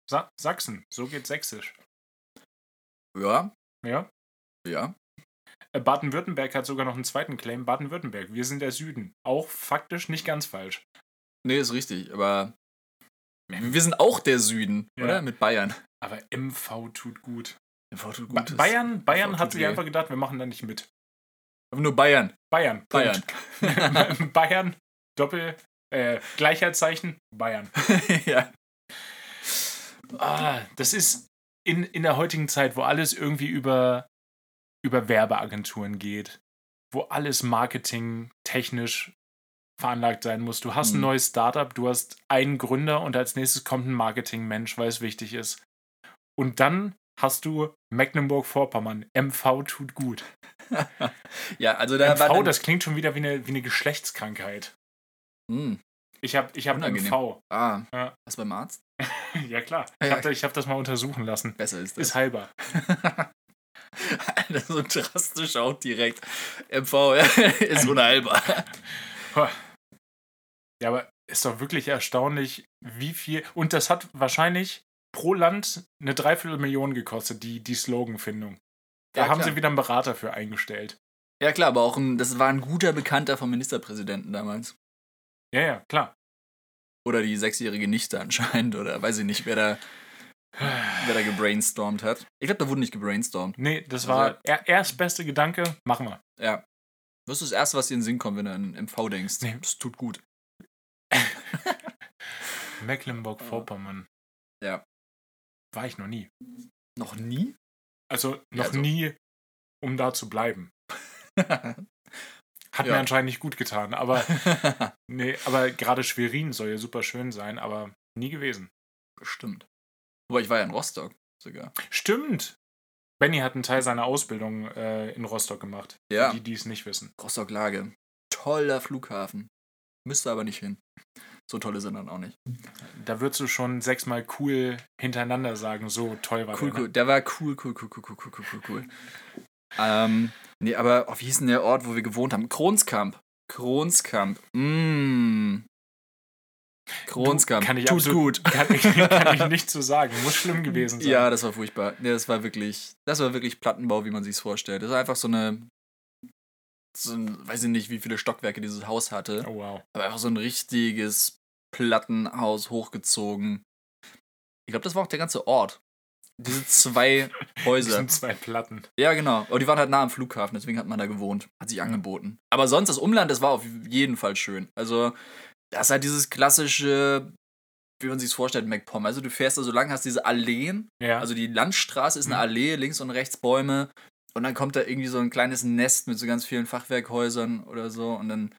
Sa Sachsen, so geht Sächsisch. Ja, Ja. ja. Äh, Baden-Württemberg hat sogar noch einen zweiten Claim. Baden-Württemberg, wir sind der Süden. Auch faktisch nicht ganz falsch. Nee, ist richtig, aber wir sind auch der Süden, Ja. oder? Mit Bayern. Aber MV tut gut. MV tut Ba Gutes. Bayern, Bayern tut hat sich weh. einfach gedacht, wir machen da nicht mit. Aber nur Bayern. Bayern. Bayern. Punkt. Bayern, Doppel, äh, Gleichheitszeichen, Bayern. ja. Ah, das ist in, in der heutigen Zeit, wo alles irgendwie über, über Werbeagenturen geht, wo alles Marketing technisch veranlagt sein muss. Du hast ein Mhm. neues Startup, du hast einen Gründer und als nächstes kommt ein Marketingmensch, weil es wichtig ist. Und dann hast du Mecklenburg-Vorpommern. MV tut gut. ja, also da war MV, dann, das klingt schon wieder wie eine, wie eine Geschlechtskrankheit. Hm. Ich habe ich hab Unangenehm. MV. Ah, Ja. was beim Arzt? Ja, klar. Ich habe hab das mal untersuchen lassen. Besser ist das. Ist halber. So drastisch auch direkt. MV ist unheilbar. Ja, aber ist doch wirklich erstaunlich, wie viel. Und das hat wahrscheinlich pro Land eine Dreiviertelmillion gekostet, die, die Sloganfindung. Da Ja, haben klar. sie wieder einen Berater für eingestellt. Ja, klar, aber auch ein, das war ein guter Bekannter vom Ministerpräsidenten damals. Ja, ja, klar. Oder die sechsjährige Nichte anscheinend, oder weiß ich nicht, wer da, wer da gebrainstormt hat. Ich glaube, da wurde nicht gebrainstormt. Nee, das Also- war er, erst beste Gedanke, machen wir. Ja. Das ist das Erste, was dir in den Sinn kommt, wenn du an MV denkst. Nee. Das tut gut. Mecklenburg-Vorpommern. Ja. War ich noch nie. Noch nie? Also noch also- nie, um da zu bleiben. Hat Ja. mir anscheinend nicht gut getan, aber nee, aber gerade Schwerin soll ja super schön sein, aber nie gewesen. Bestimmt. Wobei ich war ja in Rostock sogar. Stimmt. Benny hat einen Teil seiner Ausbildung äh, in Rostock gemacht. Ja. Die, die es nicht wissen. Rostock-Lage. Toller Flughafen. Müsste aber nicht hin. So toll ist er dann auch nicht. Da würdest du schon sechsmal cool hintereinander sagen, so toll war Cool, der. ne? cool. Der war cool, cool, cool, cool, cool, cool, cool, cool, cool. ähm, nee, aber oh, wie hieß denn der Ort, wo wir gewohnt haben? Kronskamp. Kronskamp. Mmh. Kronskamp. kann ich Tut absolut- gut. Kann, ich, kann ich nicht zu sagen. Muss schlimm gewesen sein. Ja, das war furchtbar. Nee, das war wirklich, das war wirklich Plattenbau, wie man sich vorstellt. Das war einfach so eine, so ein, weiß ich nicht, wie viele Stockwerke dieses Haus hatte. Oh wow. Aber einfach so ein richtiges Plattenhaus hochgezogen. Ich glaube, das war auch der ganze Ort. Diese zwei Das Häuser. sind zwei Platten. Ja, genau. Aber die waren halt nah am Flughafen, deswegen hat man da gewohnt. Hat sich angeboten. Aber sonst, das Umland, das war auf jeden Fall schön. Also, das ist halt dieses klassische, wie man sich vorstellt, MacPom. Also du fährst da so lang, hast diese Alleen. Ja. Also die Landstraße ist eine Mhm. Allee, links und rechts Bäume. Und dann kommt da irgendwie so ein kleines Nest mit so ganz vielen Fachwerkhäusern oder so. Und dann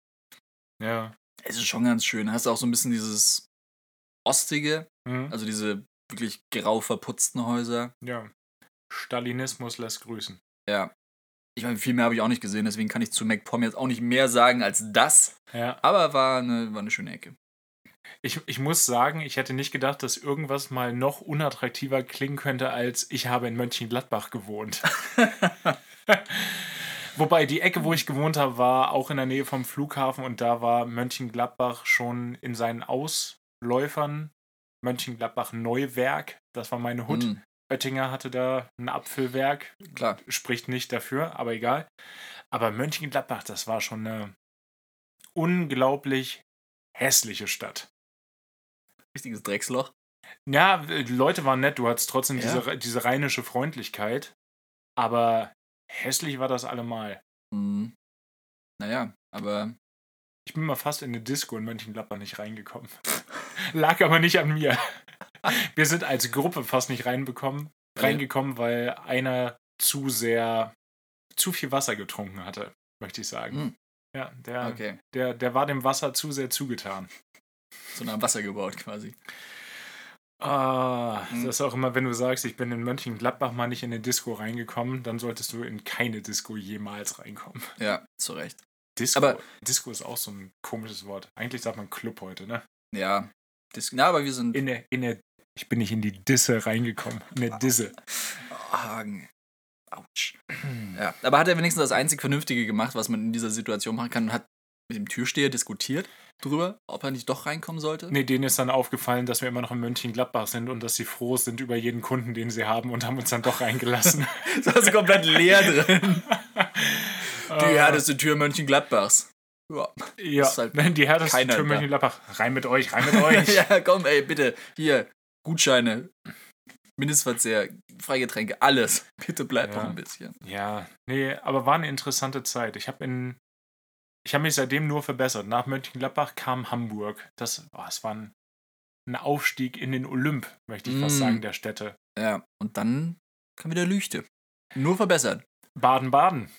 ja. es ist schon ganz schön. Hast du auch so ein bisschen dieses Ostige, Mhm. also diese wirklich grau verputzten Häuser. ja. Stalinismus lässt grüßen. Ja. Ich meine, viel mehr habe ich auch nicht gesehen, deswegen kann ich zu MacPom jetzt auch nicht mehr sagen als das. Ja. Aber war eine, war eine schöne Ecke. Ich, ich muss sagen, ich hätte nicht gedacht, dass irgendwas mal noch unattraktiver klingen könnte, als ich habe in Mönchengladbach gewohnt. Wobei die Ecke, wo ich gewohnt habe, war auch in der Nähe vom Flughafen und da war Mönchengladbach schon in seinen Ausläufern. Mönchengladbach Neuwerk, das war meine Hut. Hm, Oettinger hatte da ein Apfelwerk, klar. spricht nicht dafür, aber egal. Aber Mönchengladbach, das war schon eine unglaublich hässliche Stadt. Richtiges Drecksloch. Ja, die Leute waren nett, du hattest trotzdem Ja. diese, diese rheinische Freundlichkeit, aber hässlich war das allemal. Hm. Naja, aber Ich bin mal fast in eine Disco in Mönchengladbach nicht reingekommen. Lag aber nicht an mir. Wir sind als Gruppe fast nicht reinbekommen, reingekommen, weil einer zu sehr, zu viel Wasser getrunken hatte, möchte ich sagen. Hm. Ja, der, okay. der, der war dem Wasser zu sehr zugetan. So nah am Wasser gebaut quasi. Ah, Hm. das ist auch immer, wenn du sagst, ich bin in Mönchengladbach mal nicht in eine Disco reingekommen, dann solltest du in keine Disco jemals reinkommen. Ja, zu Recht. Disco, Aber- Disco ist auch so ein komisches Wort. Eigentlich sagt man Club heute, ne? Ja. Das, na, aber wir sind. In der, in der, ich bin nicht in die Disse reingekommen. In der Disse. Hagen. Autsch. Ja, aber hat er wenigstens das einzig Vernünftige gemacht, was man in dieser Situation machen kann und hat mit dem Türsteher diskutiert drüber, ob er nicht doch reinkommen sollte? Nee, denen ist dann aufgefallen, dass wir immer noch in Mönchengladbach sind und dass sie froh sind über jeden Kunden, den sie haben und haben uns dann doch reingelassen. Das ist komplett leer drin. Die Äh, härteste Tür Mönchengladbachs. Ja. Ja, halt die härteste Tür da. Mönchengladbach. Rein mit euch, rein mit euch. ja, komm, ey, bitte. Hier, Gutscheine, Mindestverzehr, Freigetränke, alles. Bitte bleib Ja. noch ein bisschen. Ja, nee, aber war eine interessante Zeit. Ich habe in ich habe mich seitdem nur verbessert. Nach Mönchengladbach kam Hamburg. Das, oh, es war ein, ein Aufstieg in den Olymp, möchte ich fast Mm. sagen, der Städte. Ja, und dann kam wieder Lüchte. Nur verbessert. Baden-Baden.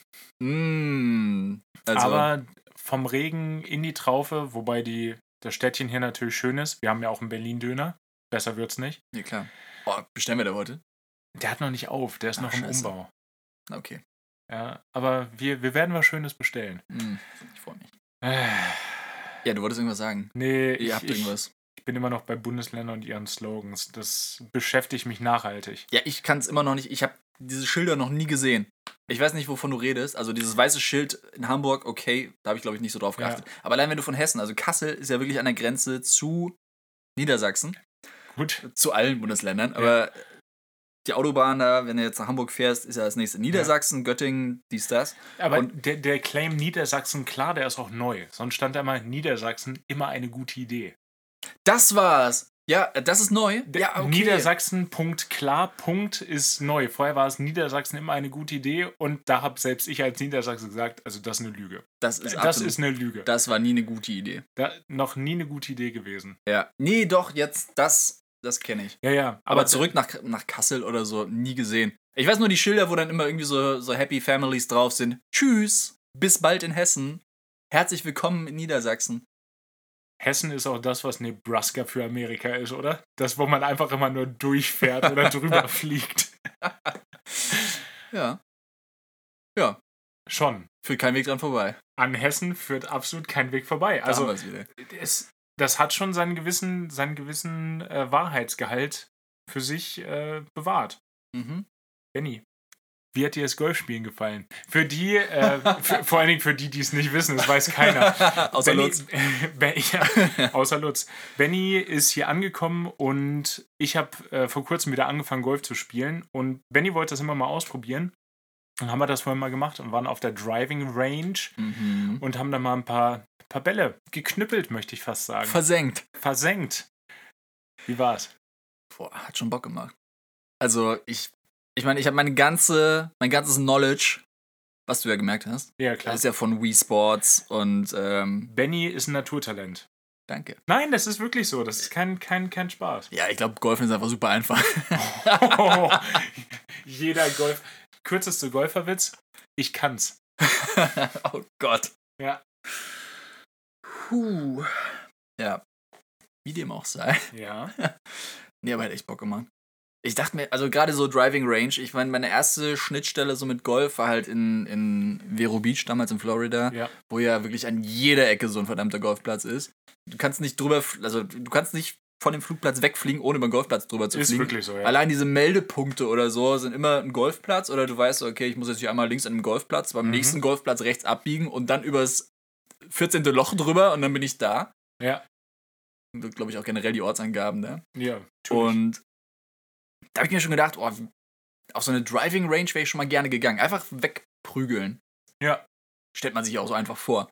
Mm, also, aber vom Regen in die Traufe, wobei die, das Städtchen hier natürlich schön ist. Wir haben ja auch einen Berlin-Döner. Besser wird's nicht. ja klar. Oh, bestellen wir da heute? Der hat noch nicht auf, der ist Ach, noch im scheiße. Umbau. Okay. Ja, aber wir, wir werden was Schönes bestellen. Mm, ich freue mich. Äh, Ja, du wolltest irgendwas sagen. nee, Ihr ich, habt irgendwas. ich bin immer noch bei Bundesländern und ihren Slogans. Das beschäftigt mich nachhaltig. Ja, ich kann es immer noch nicht. Ich habe diese Schilder noch nie gesehen. Ich weiß nicht, wovon du redest. Also dieses weiße Schild in Hamburg, okay, da habe ich glaube ich nicht so drauf Ja. geachtet. Aber allein wenn du von Hessen, also Kassel ist ja wirklich an der Grenze zu Niedersachsen, Gut. zu allen Bundesländern. Aber die Autobahn da, wenn du jetzt nach Hamburg fährst, ist ja das nächste Niedersachsen, Göttingen, dies, das. Aber Und- der, der Claim Niedersachsen, klar, der ist auch neu. Sonst stand da mal Niedersachsen immer eine gute Idee. Das war's. Ja, das ist neu. Ja, okay. Niedersachsen, Punkt, klar, Punkt ist neu. Vorher war es Niedersachsen immer eine gute Idee und da habe selbst ich als Niedersachse gesagt, also das ist eine Lüge. Das ist, das absolut, ist eine Lüge. das war nie eine gute Idee. Da, noch nie eine gute Idee gewesen. Ja. Nee, doch, jetzt, das, das kenne ich. Ja, ja. Aber zurück nach, nach Kassel oder so, nie gesehen. Ich weiß nur die Schilder, wo dann immer irgendwie so, so Happy Families drauf sind. Tschüss, bis bald in Hessen. Herzlich willkommen in Niedersachsen. Hessen ist auch das, was Nebraska für Amerika ist, oder? Das, wo man einfach immer nur durchfährt oder drüber fliegt. Ja. Ja, Schon. führt kein Weg dran vorbei. An Hessen führt absolut kein Weg vorbei. Also, es, das hat schon seinen gewissen, seinen gewissen äh, Wahrheitsgehalt für sich äh, bewahrt. Mhm. Benny, wie hat dir das Golfspielen gefallen? Für die, äh, für, vor allen Dingen für die, die es nicht wissen, das weiß keiner. Außer Benny, Lutz. Ben- ja, außer Lutz. Benny ist hier angekommen und ich habe äh, vor kurzem wieder angefangen, Golf zu spielen. Und Benny wollte das immer mal ausprobieren. Dann haben wir das vorhin mal gemacht und waren auf der Driving Range Mhm. und haben da mal ein paar, paar Bälle geknüppelt, möchte ich fast sagen. Versenkt. Versenkt. Wie war's? Boah, hat schon Bock gemacht. Also, ich, ich meine, ich habe meine ganze, mein ganzes Knowledge, was du ja gemerkt hast, Ja, das klar. ist ja von Wii Sports und ähm, Benny ist ein Naturtalent. Danke. Nein, das ist wirklich so. Das ist kein, kein, kein Spaß. Ja, ich glaube, Golfen ist einfach super einfach. Jeder Golf. Kürzeste Golferwitz. Ich kann's. oh Gott. Ja. Puh. Ja. Wie dem auch sei. Ja. Nee, aber hat echt Bock gemacht. Ich dachte mir, also gerade so Driving Range, ich meine, meine erste Schnittstelle so mit Golf war halt in, in Vero Beach, damals in Florida, Ja. wo ja wirklich an jeder Ecke so ein verdammter Golfplatz ist. Du kannst nicht drüber, also du kannst nicht von dem Flugplatz wegfliegen, ohne über den Golfplatz drüber zu Ist fliegen. wirklich so, ja. Allein diese Meldepunkte oder so sind immer ein Golfplatz oder du weißt, okay, ich muss jetzt hier einmal links an dem Golfplatz, beim Mhm. nächsten Golfplatz rechts abbiegen und dann übers 14. Loch drüber und dann bin ich da. Ja. Glaube ich auch generell die Ortsangaben da. Ja. natürlich. Und da habe ich mir schon gedacht, oh, auf so eine Driving Range wäre ich schon mal gerne gegangen. Einfach wegprügeln. Ja. Stellt man sich auch so einfach vor.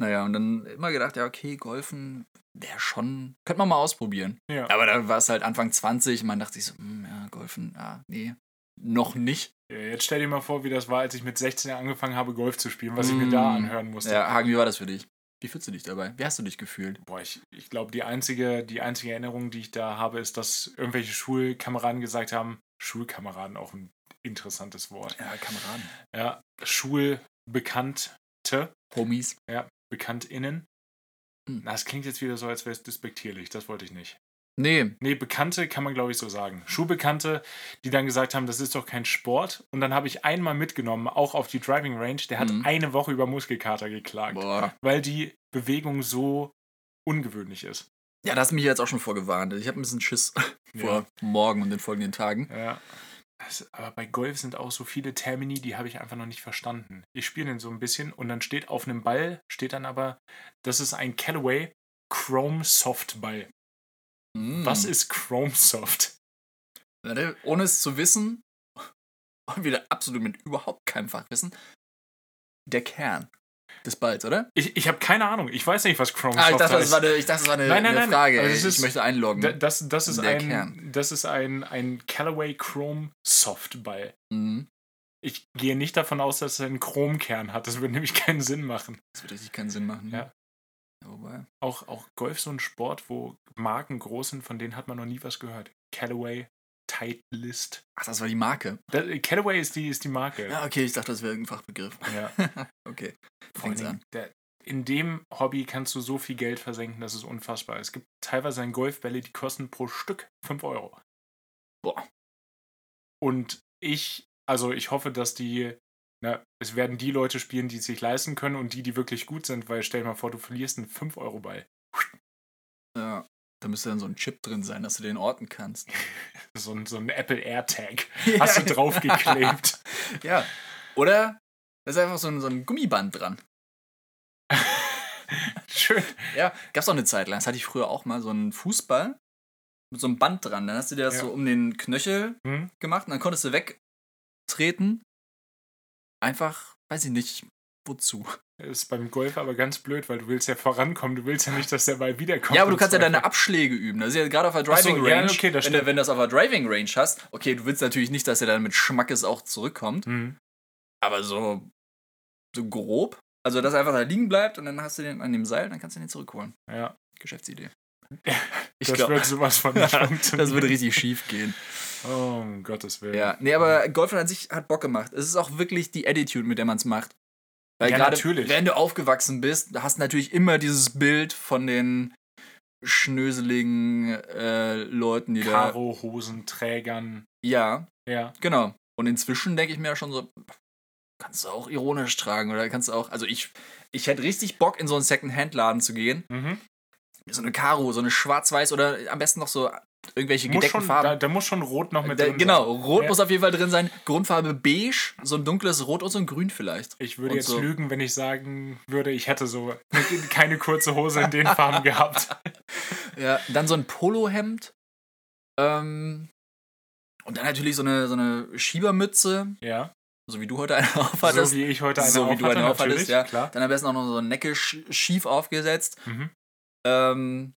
Naja, und dann immer gedacht, ja, okay, Golfen wäre schon, könnte man mal ausprobieren. Ja. Aber dann war es halt Anfang 20 und man dachte sich so, hm, ja, Golfen, ja, nee, noch nicht. Jetzt stell dir mal vor, wie das war, als ich mit 16 Jahren angefangen habe, Golf zu spielen, was ich mir da Mm. anhören musste. Ja, Hagen, wie war das für dich? Wie fühlst du dich dabei? Wie hast du dich gefühlt? Boah, ich, ich glaube, die einzige, die einzige Erinnerung, die ich da habe, ist, dass irgendwelche Schulkameraden gesagt haben, Schulkameraden, auch ein interessantes Wort. Ja, Kameraden. Ja, Schulbekannte, Homies. ja, BekanntInnen. Hm. Das klingt jetzt wieder so, als wäre es despektierlich, das wollte ich nicht. Nee, Nee, Bekannte kann man, glaube ich, so sagen. Schulbekannte, die dann gesagt haben, das ist doch kein Sport. Und dann habe ich einmal mitgenommen, auch auf die Driving Range, der hat Mhm. eine Woche über Muskelkater geklagt, boah. weil die Bewegung so ungewöhnlich ist. Ja, da hast du mich jetzt auch schon vorgewarnt. Ich habe ein bisschen Schiss vor morgen und den folgenden Tagen. Ja. Das, aber bei Golf sind auch so viele Termini, die habe ich einfach noch nicht verstanden. Ich spiele den so ein bisschen und dann steht auf einem Ball, steht dann aber, das ist ein Callaway Chrome Soft Ball. Mm. Was ist Chrome Soft? Warte, ohne es zu wissen, und wieder absolut mit überhaupt keinem Fachwissen, der Kern des Balls, oder? Ich, ich habe keine Ahnung. Ich weiß nicht, was Chrome Ah, ich Soft dachte, war eine, ich dachte, das war eine, Nein, nein, eine nein. Frage. Also ey. es ich ist- möchte einloggen. Da- Das, das ist, Der ein, Kern. das ist ein, ein Callaway Chrome Soft Ball. Mhm. Ich gehe nicht davon aus, dass er einen Chromkern hat. Das würde nämlich keinen Sinn machen. Das wird richtig keinen Sinn machen. Ja. Wobei. Auch, auch Golf so ein Sport, wo Marken groß sind, von denen hat man noch nie was gehört. Callaway, Titleist. Ach, das war die Marke. Da, Callaway ist die, ist die Marke. Ja, okay, ich dachte, das wäre irgendein Fachbegriff. Ja. okay. Fängt's an. Dingen, der, in dem Hobby kannst du so viel Geld versenken, das ist unfassbar. Es gibt teilweise ein Golfbälle, die kosten pro Stück 5 Euro. Boah. Und ich, also ich hoffe, dass die, na, es werden die Leute spielen, die es sich leisten können und die, die wirklich gut sind, weil stell dir mal vor, du verlierst einen 5-Euro-Ball. Ja. Da müsste dann so ein Chip drin sein, dass du den orten kannst. So ein, so ein Apple AirTag. Hast du draufgeklebt. ja. Oder da ist einfach so ein, so ein Gummiband dran. Schön. Ja, gab's auch eine Zeit lang. Das hatte ich früher auch mal, so einen Fußball mit so einem Band dran. Dann hast du dir das Ja. so um den Knöchel Hm? gemacht und dann konntest du wegtreten. Einfach, weiß ich nicht, wozu. Ist beim Golf aber ganz blöd, weil du willst ja vorankommen. Du willst ja nicht, dass der Ball wiederkommt. Ja, aber du kannst ja deine Abschläge üben. Das ist ja gerade auf der Ach so, Driving ja, Range. okay, das wenn, du, wenn das auf der Driving Range hast, okay, du willst natürlich nicht, dass er dann mit Schmackes auch zurückkommt, Hm. aber so, so grob. Also, dass er einfach da liegen bleibt und dann hast du den an dem Seil, dann kannst du den zurückholen. Ja, Geschäftsidee. das glaub- wird sowas von nicht funktionieren. das würde richtig schief gehen. Oh, um Gottes Willen. Ja, nee, aber Golfen an sich hat Bock gemacht. Es ist auch wirklich die Attitude, mit der man es macht. Weil Ja, gerade, natürlich. wenn du aufgewachsen bist, hast du natürlich immer dieses Bild von den schnöseligen äh, Leuten, die da. Karo-Hosenträgern. Ja, Ja. genau. Und inzwischen denke ich mir schon so, kannst du auch ironisch tragen oder kannst du auch. Also ich, ich hätte richtig Bock, in so einen Second-Hand-Laden zu gehen. Mhm. So eine Karo, so eine schwarz-weiß oder am besten noch so irgendwelche Muss gedeckten schon, Farben. da, da muss schon Rot noch mit Da, drin genau, sein. Rot Ja. muss auf jeden Fall drin sein. Grundfarbe beige, so ein dunkles Rot und so ein Grün vielleicht. Ich würde Und jetzt so. lügen, wenn ich sagen würde, ich hätte so keine kurze Hose in den Farben gehabt. Ja, dann so ein Polohemd. Ähm, und dann natürlich so eine, so eine Schiebermütze, Ja. so wie du heute eine aufhattest. So wie ich heute eine So wie auf du eine aufhattest, ja. klar. Dann am besten auch noch so eine Necke sch schief aufgesetzt. Mhm. Ähm,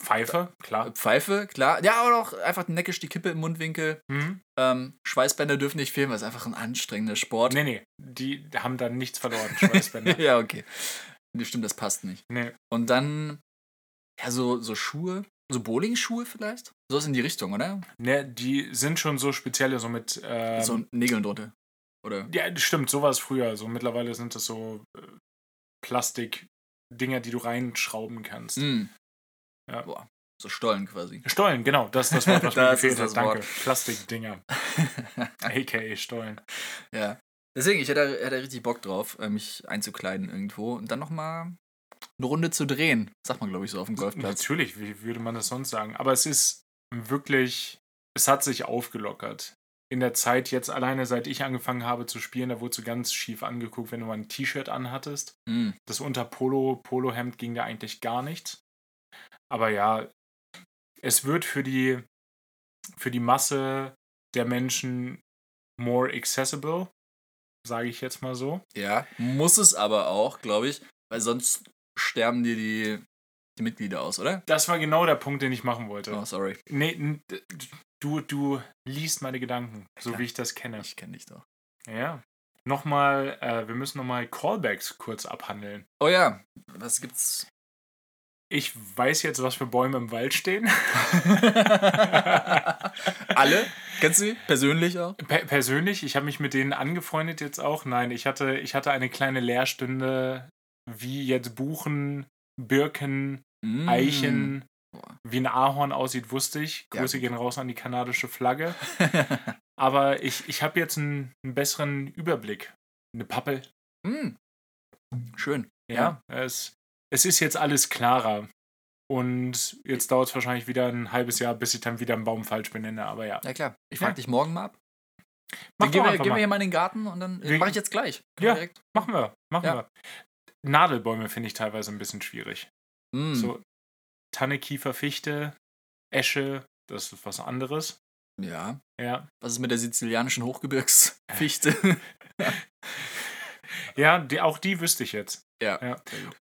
Pfeife, klar. Pfeife, klar. Ja, aber auch einfach neckisch die Kippe im Mundwinkel. Mhm. Ähm, Schweißbänder dürfen nicht fehlen, weil es einfach ein anstrengender Sport. Nee, nee, die haben dann nichts verloren, Schweißbänder. ja, okay. Nee, stimmt, das passt nicht. nee. Und dann Ja, so, so Schuhe, so Bowling-Schuhe vielleicht? So ist in die Richtung, oder? Ne, die sind schon so spezielle, so mit. Ähm, so Nägeln drunter. Oder? Ja, stimmt, so war es früher. So mittlerweile sind das so äh, Plastik-Dinger, die du reinschrauben kannst. Mm. Ja. Boah, so Stollen quasi. Stollen, genau, das ist das Wort, was mir Das gefehlt hat. Danke. Plastikdinger, aka Stollen. ja. Deswegen, ich hätte, hätte richtig Bock drauf, äh, mich einzukleiden irgendwo und dann nochmal eine Runde zu drehen. Sagt man, glaube ich, so auf dem Golfplatz. Natürlich, wie würde man das sonst sagen? Aber es ist wirklich, es hat sich aufgelockert. In der Zeit jetzt alleine, seit ich angefangen habe zu spielen, da wurdest du ganz schief angeguckt, wenn du mal ein T-Shirt anhattest. Mm. Das unter Polo, Polohemd ging da eigentlich gar nichts. Aber ja, es wird für die, für die Masse der Menschen more accessible, sage ich jetzt mal so. Ja, muss es aber auch, glaube ich, weil sonst sterben dir die, die Mitglieder aus, oder? Das war genau der Punkt, den ich machen wollte. Oh, sorry. Nee, du, du liest meine Gedanken, so klar. wie ich das kenne. Ich kenne dich doch. Ja. Nochmal, äh, wir müssen nochmal Callbacks kurz abhandeln. Oh ja, was gibt's? Ich weiß jetzt, was für Bäume im Wald stehen. Alle? Kennst du die? Persönlich auch? Per persönlich, ich habe mich mit denen angefreundet jetzt auch. Nein, ich hatte, ich hatte eine kleine Lehrstunde, wie jetzt Buchen, Birken, Mm. Eichen, wie ein Ahorn aussieht, wusste ich. Ja, Grüße gut. gehen raus an die kanadische Flagge. Aber ich, ich habe jetzt einen, einen besseren Überblick. Eine Pappel. Mm. Schön. Ja, Es, es ist jetzt alles klarer. Und jetzt dauert es wahrscheinlich wieder ein halbes Jahr, bis ich dann wieder einen Baum falsch benenne. Aber ja. Ja klar. Ich Ja. frage dich morgen mal ab. Mach Dann gehen wir, gehen hier mal in den Garten und dann mache ich jetzt gleich. Können Ja. wir. Machen wir, machen Ja. wir. Nadelbäume finde ich teilweise ein bisschen schwierig. Mm. So Tanne, Kiefer, Fichte, Esche, das ist was anderes. Ja. Ja. Was ist mit der sizilianischen Hochgebirgsfichte? Ja, die, auch die wüsste ich jetzt. ja. Ja.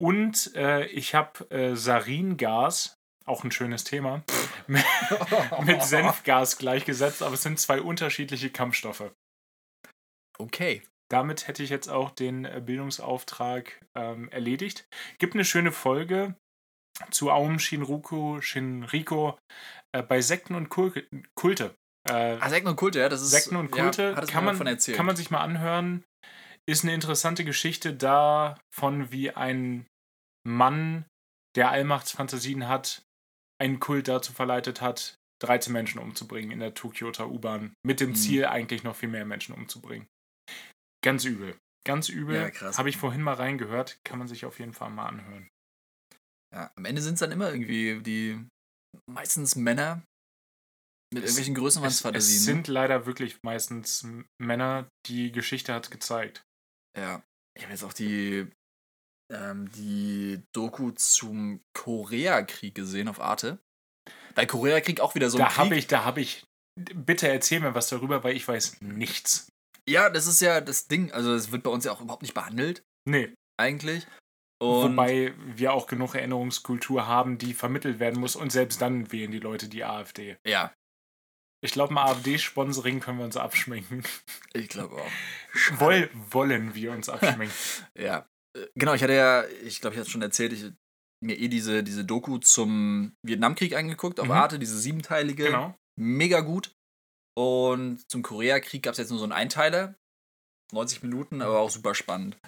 Und äh, ich habe äh, Saringas, auch ein schönes Thema, mit Senfgas gleichgesetzt, aber es sind zwei unterschiedliche Kampfstoffe. Okay. Damit hätte ich jetzt auch den äh, Bildungsauftrag ähm, erledigt. Gibt eine schöne Folge zu Aum Shinruku, Shinriko äh, bei Sekten und Kul Kulte. Äh, Ah, Sekten und Kulte, ja, das ist. Sekten und Kulte ja, kann, man, kann man sich mal anhören. Ist eine interessante Geschichte davon, wie ein Mann, der Allmachtsfantasien hat, einen Kult dazu verleitet hat, 13 Menschen umzubringen in der Tokioter U-Bahn. Mit dem Mhm. Ziel, eigentlich noch viel mehr Menschen umzubringen. Ganz übel. Ganz übel. Ja. Habe ich vorhin mal reingehört. Kann man sich auf jeden Fall mal anhören. Ja, am Ende sind es dann immer irgendwie die meistens Männer mit Es- irgendwelchen Es, Größenwandsfantasien. es ne? sind leider wirklich meistens Männer, die Geschichte hat gezeigt. Ja. Ich habe jetzt auch die, ähm, die Doku zum Koreakrieg gesehen auf Arte. Weil Koreakrieg auch wieder so ein da habe ich, da habe ich. Bitte erzähl mir was darüber, weil ich weiß nichts. Ja, das ist ja das Ding. Also, es wird bei uns ja auch überhaupt nicht behandelt, Nee. eigentlich. Und Wobei wir auch genug Erinnerungskultur haben, die vermittelt werden muss und selbst dann wählen die Leute die AfD. Ja, Ich glaube, ein AfD-Sponsoring können wir uns abschminken. ich glaube auch. Woll, wollen wir uns abschminken. Ja. Äh, Genau, ich hatte ja, ich glaube, ich hatte es schon erzählt, ich mir eh diese, diese Doku zum Vietnamkrieg angeguckt auf Mhm. Arte, diese siebenteilige. genau. Mega gut. Und zum Koreakrieg gab es jetzt nur so einen Einteiler. 90 Minuten, aber auch super spannend.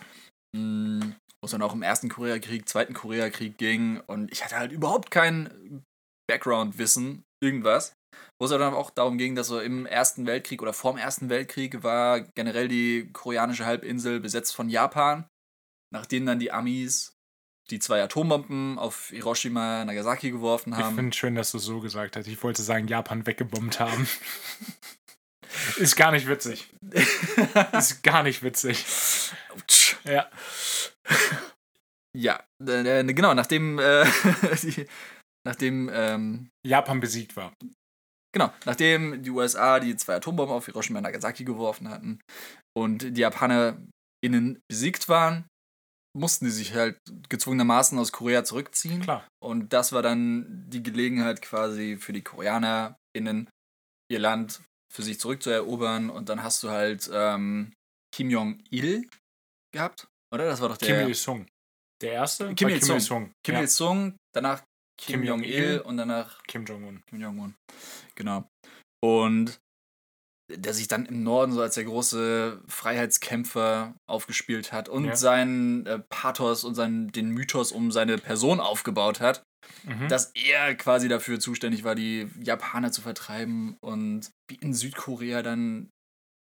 Mm, Wo es dann auch im ersten Koreakrieg, zweiten Koreakrieg ging. Und ich hatte halt überhaupt kein Background-Wissen, irgendwas. Wo es dann auch darum ging, dass so im Ersten Weltkrieg oder vorm Ersten Weltkrieg war generell die koreanische Halbinsel besetzt von Japan. Nachdem dann die Amis die zwei Atombomben auf Hiroshima, Nagasaki geworfen Ich haben. finde schön, dass du so gesagt hast. Ich wollte sagen, Japan weggebombt haben. Ist gar nicht witzig. Ist gar nicht witzig. Ja. Ja, äh, äh, genau, nachdem, äh, die, nachdem, ähm, Japan besiegt war. genau, nachdem die USA die zwei Atombomben auf Hiroshima und Nagasaki geworfen hatten und die Japaner innen besiegt waren, mussten die sich halt gezwungenermaßen aus Korea zurückziehen. Klar. Und das war dann die Gelegenheit quasi für die Koreaner innen ihr Land für sich zurückzuerobern. Und dann hast du halt ähm, Kim Jong-il gehabt, oder? Das war doch Kim der Il-sung. Der erste? Kim war Il-sung. Kim. Il-sung, danach Kim, Kim Jong-il Jong-il. und danach Kim Jong-un. Kim Jong-un. Genau. Und der sich dann im Norden so als der große Freiheitskämpfer aufgespielt hat und Ja. seinen äh, Pathos und seinen, den Mythos um seine Person aufgebaut hat, Mhm. dass er quasi dafür zuständig war, die Japaner zu vertreiben und wie in Südkorea dann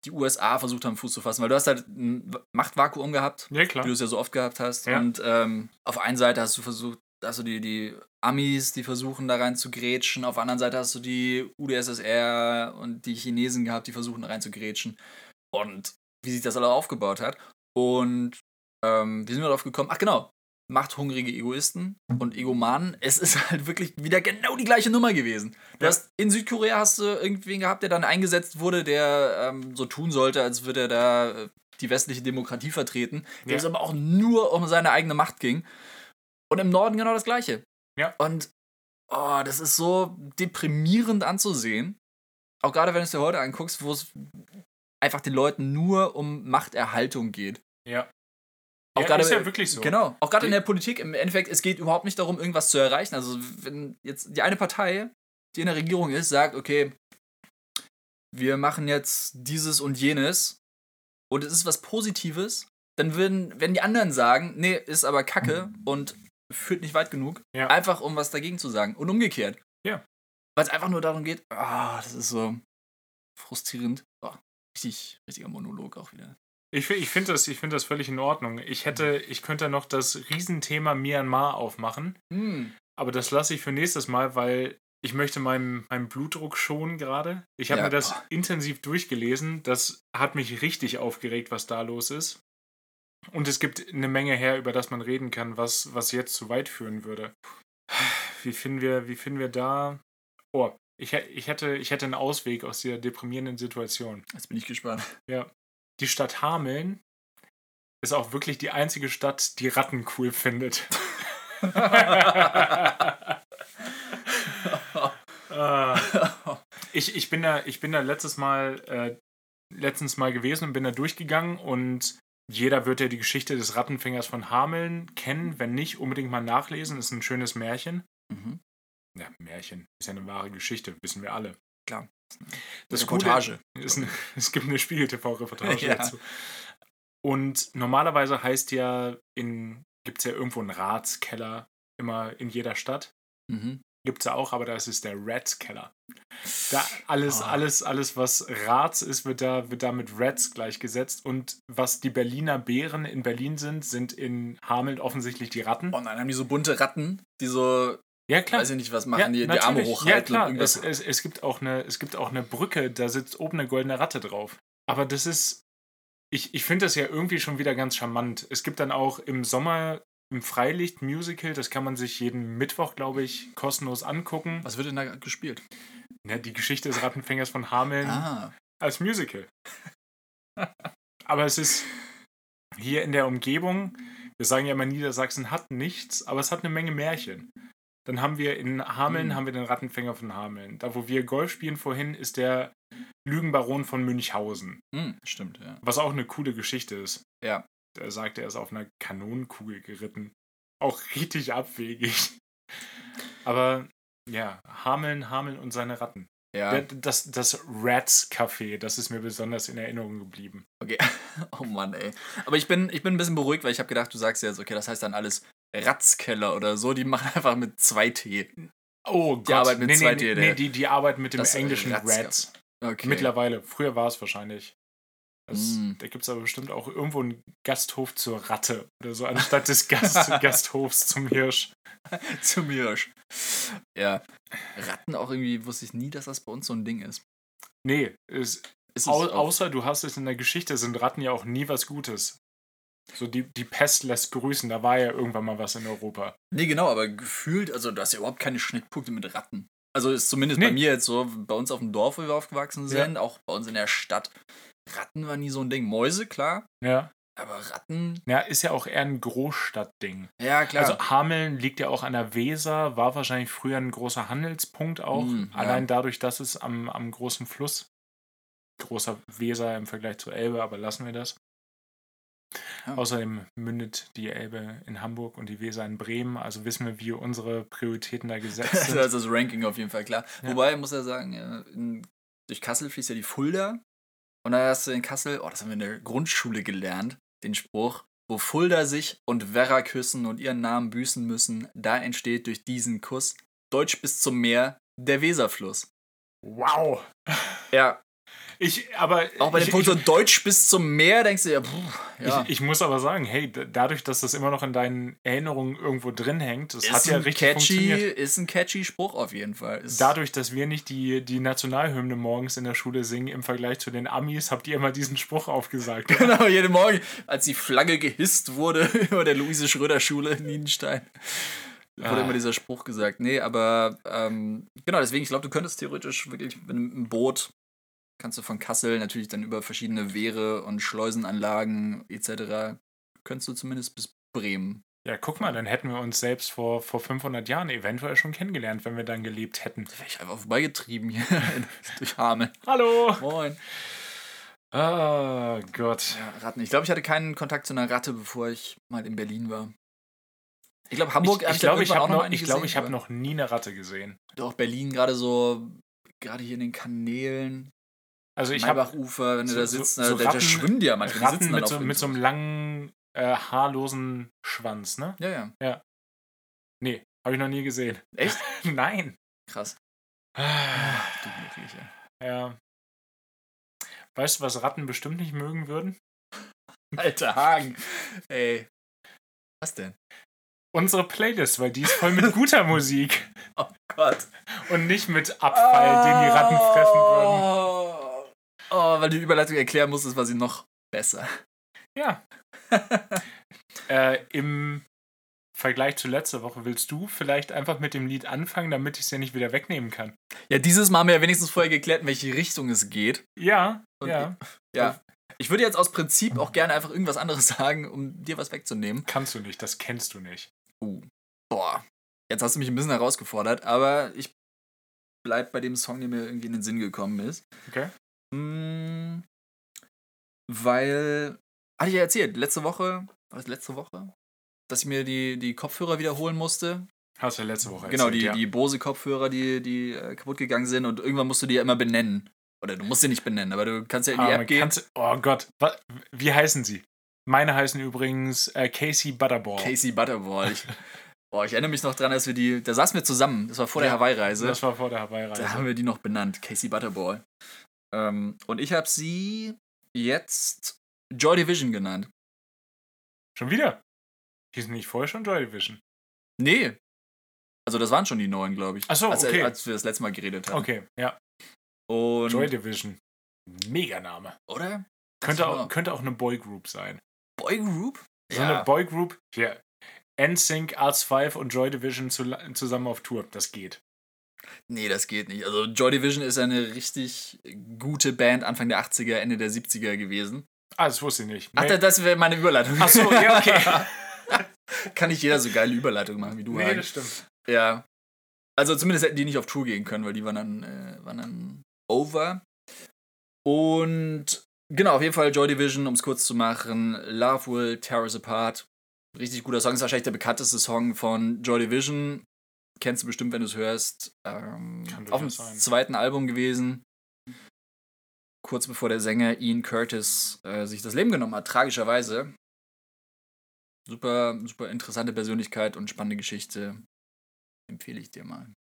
die USA versucht haben, Fuß zu fassen, weil du hast halt ein Machtvakuum gehabt, ja, klar. wie du es ja so oft gehabt hast. Ja. Und ähm, auf einen Seite hast du versucht, hast du die, die Amis, die versuchen da rein zu grätschen, auf der anderen Seite hast du die UdSSR und die Chinesen gehabt, die versuchen da rein zu grätschen. Und wie sich das alle aufgebaut hat. Und ähm, wie sind wir darauf gekommen? Ach genau, machthungrige Egoisten und Egomanen. Es ist halt wirklich wieder genau die gleiche Nummer gewesen. Du hast, in Südkorea hast du irgendwen gehabt, der dann eingesetzt wurde, der ähm, so tun sollte, als würde er da äh, die westliche Demokratie vertreten, dem Ja. es aber auch nur um seine eigene Macht ging. Und im Norden genau das Gleiche. Ja. Und oh, das ist so deprimierend anzusehen. Auch gerade wenn du es dir heute anguckst, wo es einfach den Leuten nur um Machterhaltung geht. Ja. Auch ja, gerade- ist ja wirklich so. Genau. Auch gerade in der Politik, im Endeffekt, es geht überhaupt nicht darum, irgendwas zu erreichen. Also, wenn jetzt die eine Partei, die in der Regierung ist, sagt, okay, wir machen jetzt dieses und jenes und es ist was Positives, dann würden, wenn die anderen sagen, nee, ist aber Kacke und führt nicht weit genug, Ja. einfach um was dagegen zu sagen. Und umgekehrt. Ja. Weil es einfach nur darum geht, ah, das ist so frustrierend. Oh, richtig, richtiger Monolog auch wieder. Ich, ich finde das, ich find das völlig in Ordnung. Ich hätte, ich könnte noch das Riesenthema Myanmar aufmachen, Hm. aber das lasse ich für nächstes Mal, weil ich möchte meinen, meinen Blutdruck schonen gerade. Ich habe Ja. mir das intensiv durchgelesen. Das hat mich richtig aufgeregt, was da los ist. Und es gibt eine Menge her, über das man reden kann, was, was jetzt zu weit führen würde. Wie finden wir, wie finden wir da. Oh, ich, ich, hätte, ich hätte einen Ausweg aus dieser deprimierenden Situation. Jetzt bin ich gespannt. Ja. Die Stadt Hameln ist auch wirklich die einzige Stadt, die Ratten cool findet. Ich, ich, bin da, ich bin da letztes Mal, äh, letztens mal gewesen und bin da durchgegangen und jeder wird ja die Geschichte des Rattenfängers von Hameln kennen. Wenn nicht, unbedingt mal nachlesen. Ist ein schönes Märchen. Mhm. Ja, Märchen. Ist ja eine wahre Geschichte, wissen wir alle. Klar. Das Reportage. Ist ein, es gibt eine Spiegel-TV-Reportage Ja. dazu. Und normalerweise heißt ja, in gibt es ja irgendwo einen Ratskeller, immer in jeder Stadt. Mhm. Gibt es ja auch, aber da ist der Rats-Keller. Da alles, Ah. alles, alles, was Rats ist, wird da, wird da mit Rats gleichgesetzt. Und was die Berliner Bären in Berlin sind, sind in Hameln offensichtlich die Ratten. Und dann haben die so bunte Ratten, die so, Ja, klar. weiß ich nicht, was machen, die die Arme hochhalten. Ja, und klar. irgendwas- Es, es, es, gibt auch eine, es gibt auch eine Brücke, da sitzt oben eine goldene Ratte drauf. Aber das ist. Ich, ich finde das ja irgendwie schon wieder ganz charmant. Es gibt dann auch im Sommer im Freilicht-Musical, das kann man sich jeden Mittwoch, glaube ich, kostenlos angucken. Was wird denn da gespielt? Ja, die Geschichte des Rattenfängers von Hameln Ah. als Musical. aber es ist hier in der Umgebung, wir sagen ja immer, Niedersachsen hat nichts, aber es hat eine Menge Märchen. Dann haben wir in Hameln, Mhm. haben wir den Rattenfänger von Hameln. Da, wo wir Golf spielen vorhin, ist der Lügenbaron von Münchhausen. Hm, stimmt, ja. Was auch eine coole Geschichte ist. Ja. Er sagt, er ist auf einer Kanonenkugel geritten. Auch richtig abwegig. Aber ja, Hameln, Hameln und seine Ratten. Ja, Das, das Rats Café, das ist mir besonders in Erinnerung geblieben. okay. Oh Mann, ey. Aber ich bin, ich bin ein bisschen beruhigt, weil ich habe gedacht, du sagst jetzt, okay, das heißt dann alles Ratzkeller oder so. Die machen einfach mit zwei T. Oh Die arbeiten mit nee, zwei nee, T, nee, der- die, die arbeiten mit dem Das englischen Rats Rats. Okay. Mittlerweile. Früher war es wahrscheinlich. Das, Mm. Da gibt es aber bestimmt auch irgendwo einen Gasthof zur Ratte oder so, anstatt des Gast, Gasthofs zum Hirsch. Zum Hirsch. Ja. Ratten auch irgendwie wusste ich nie, dass das bei uns so ein Ding ist. Nee, es, Ist es au, außer du hast es in der Geschichte, sind Ratten ja auch nie was Gutes. So die, die Pest lässt grüßen, da war ja irgendwann mal was in Europa. Nee, genau, aber gefühlt, also du hast ja überhaupt keine Schnittpunkte mit Ratten. Also ist zumindest Nee. bei mir jetzt so, bei uns auf dem Dorf, wo wir aufgewachsen Ja. sind, auch bei uns in der Stadt. Ratten war nie so ein Ding. Mäuse, klar, Ja. aber Ratten, Ja, ist ja auch eher ein Großstadtding. ja klar. Also Hameln liegt ja auch an der Weser, war wahrscheinlich früher ein großer Handelspunkt auch. Ja. Allein dadurch, dass es am, am großen Fluss, großer Weser im Vergleich zur Elbe, aber lassen wir das. Ja. Außerdem mündet die Elbe in Hamburg und die Weser in Bremen. Also wissen wir, wie unsere Prioritäten da gesetzt Das sind. ist das Ranking auf jeden Fall klar. Ja. Wobei, muss ja sagen, äh, in, durch Kassel fließt ja die Fulda. Und da hast du in Kassel, oh, das haben wir in der Grundschule gelernt, den Spruch, wo Fulda sich und Werra küssen und ihren Namen büßen müssen, da entsteht durch diesen Kuss, Deutsch bis zum Meer, der Weserfluss. wow! Ja, Ich, aber auch bei dem ich, Punkt so Deutsch bis zum Meer denkst du ja, puh, ja. ich, ich muss aber sagen, hey, dadurch, dass das immer noch in deinen Erinnerungen irgendwo drin hängt, das ist hat ja ein richtig catchy, funktioniert. ist ein catchy Spruch auf jeden Fall. Ist, Dadurch, dass wir nicht die, die Nationalhymne morgens in der Schule singen, im Vergleich zu den Amis, habt ihr immer diesen Spruch aufgesagt. Genau, jeden Morgen, als die Flagge gehisst wurde über der Luise Schröder Schule in Nienstein, wurde Ah. immer dieser Spruch gesagt. Nee, aber ähm, genau, deswegen, ich glaube, du könntest theoretisch wirklich mit einem Boot, kannst du von Kassel natürlich dann über verschiedene Wehre und Schleusenanlagen etc., könntest du zumindest bis Bremen. Ja, guck mal, dann hätten wir uns selbst vor, vor 500 Jahren eventuell schon kennengelernt, wenn wir dann gelebt hätten. Da wäre ich einfach vorbeigetrieben hier durch Hameln. Hallo! Moin. Oh Gott. Ja, Ratten. Ich glaube, ich hatte keinen Kontakt zu einer Ratte, bevor ich mal in Berlin war. Ich glaube, Hamburg ich hab ich glaube, ich habe auch noch, ich glaube, gesehen, ich habe aber- noch nie eine Ratte gesehen. Doch, Berlin gerade so, gerade hier in den Kanälen, Also ich habe Maibachufer, wenn du so- da so- sitzt, so da, da, da Ratten- schwimmen die ja manchmal. Ratten mit so, mit so einem langen, äh, haarlosen Schwanz, ne? Ja, ja. Nee, habe ich noch nie gesehen. Echt? Nein. Krass. Ah, Du Glückliche. Ja. Weißt du, was Ratten bestimmt nicht mögen würden? Alter Hagen. Ey. Was denn? Unsere Playlist, weil die ist voll mit guter Musik Oh Gott. und nicht mit Abfall, den die Ratten fressen würden. Oh, weil du die Überleitung erklären musstest, war sie noch besser. Ja. äh, Im Vergleich zu letzter Woche willst du vielleicht einfach mit dem Lied anfangen, damit ich es ja nicht wieder wegnehmen kann. Ja, dieses Mal haben wir ja wenigstens vorher geklärt, in welche Richtung es geht. Ja, Und ja. Ja. Ich würde jetzt aus Prinzip auch gerne einfach irgendwas anderes sagen, um dir was wegzunehmen. Kannst du nicht, das kennst du nicht. Uh. Boah. Jetzt hast du mich ein bisschen herausgefordert, aber ich bleib bei dem Song, der mir irgendwie in den Sinn gekommen ist. Okay? Mm, weil, hatte ich ja erzählt, letzte Woche, war das letzte Woche? Dass ich mir die, die Kopfhörer wiederholen musste. Hast du ja letzte Woche genau, erzählt, die, ja. die Bose-Kopfhörer, die, die äh, kaputt gegangen sind und irgendwann musst du die ja immer benennen. Oder du musst sie nicht benennen, aber du kannst ja in die Ah, App gehen. kann's- oh Gott, wa- wie heißen sie? Meine heißen übrigens äh, Casey Butterball. Casey Butterball. Ich, boah, ich erinnere mich noch dran, als wir die, da saßen wir zusammen, das war vor der Ja, Hawaii-Reise. Das war vor der Hawaii-Reise. Da haben wir die noch benannt, Casey Butterball. Ähm, und ich habe sie jetzt Joy Division genannt. Schon wieder? Hießen nicht vorher schon Joy Division? Nee. Also das waren schon die neuen, glaube ich. Ach so, als, okay. als wir das letzte Mal geredet haben. Okay, ja. Und, Joy Division. Meganame. oder? Könnte Das auch, könnte auch eine Boygroup sein. Boy Group? So eine Boygroup, hier. NSYNC, Arts 5 und Joy Division zu, zusammen auf Tour. Das geht. Nee, das geht nicht. Also Joy Division ist eine richtig gute Band Anfang der 80er, Ende der 70er gewesen. Ah, das wusste ich nicht. Ach, Nee. da- das wäre meine Überleitung. Ach so, ja, okay. Kann nicht jeder so geile Überleitung machen wie du, nee, Hagen. das stimmt. Ja. Also zumindest hätten die nicht auf Tour gehen können, weil die waren dann, äh, waren dann over. Und genau, auf jeden Fall Joy Division, um es kurz zu machen. Love Will Tear Us Apart. Richtig guter Song. Ist wahrscheinlich der bekannteste Song von Joy Division. Kennst du bestimmt, wenn du es hörst. Ähm, auf dem sein. zweiten Album gewesen. Kurz bevor der Sänger Ian Curtis äh, sich das Leben genommen hat, tragischerweise. Super, super interessante Persönlichkeit und spannende Geschichte. Empfehle ich dir mal.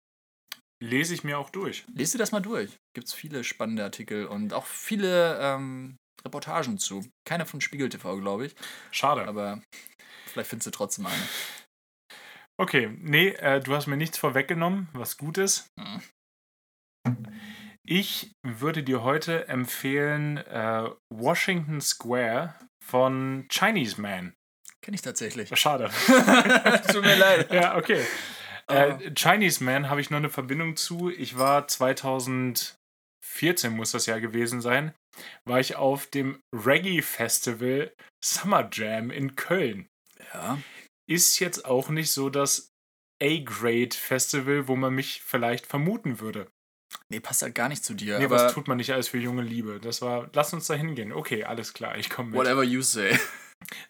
Lese ich mir auch durch. Lies dir das mal durch. Gibt es viele spannende Artikel und auch viele ähm, Reportagen zu. Keine von Spiegel TV, glaube ich. Schade. Aber vielleicht findest du trotzdem eine. Okay, nee, äh, du hast mir nichts vorweggenommen, was gut ist. Ich würde dir heute empfehlen äh, Washington Square von Chinese Man. Kenne ich tatsächlich. Schade. Tut mir leid. ja, okay. Ah. Äh, Chinese Man habe ich noch eine Verbindung zu. Ich war 2014, muss das ja gewesen sein, war ich auf dem Reggae Festival Summer Jam in Köln. Ja. Ist jetzt auch nicht so das A-Grade Festival, wo man mich vielleicht vermuten würde. Nee, passt halt gar nicht zu dir. Nee, aber was tut man nicht alles für junge Liebe? Das war, lass uns da hingehen. Okay, alles klar, ich komme mit. whatever you say.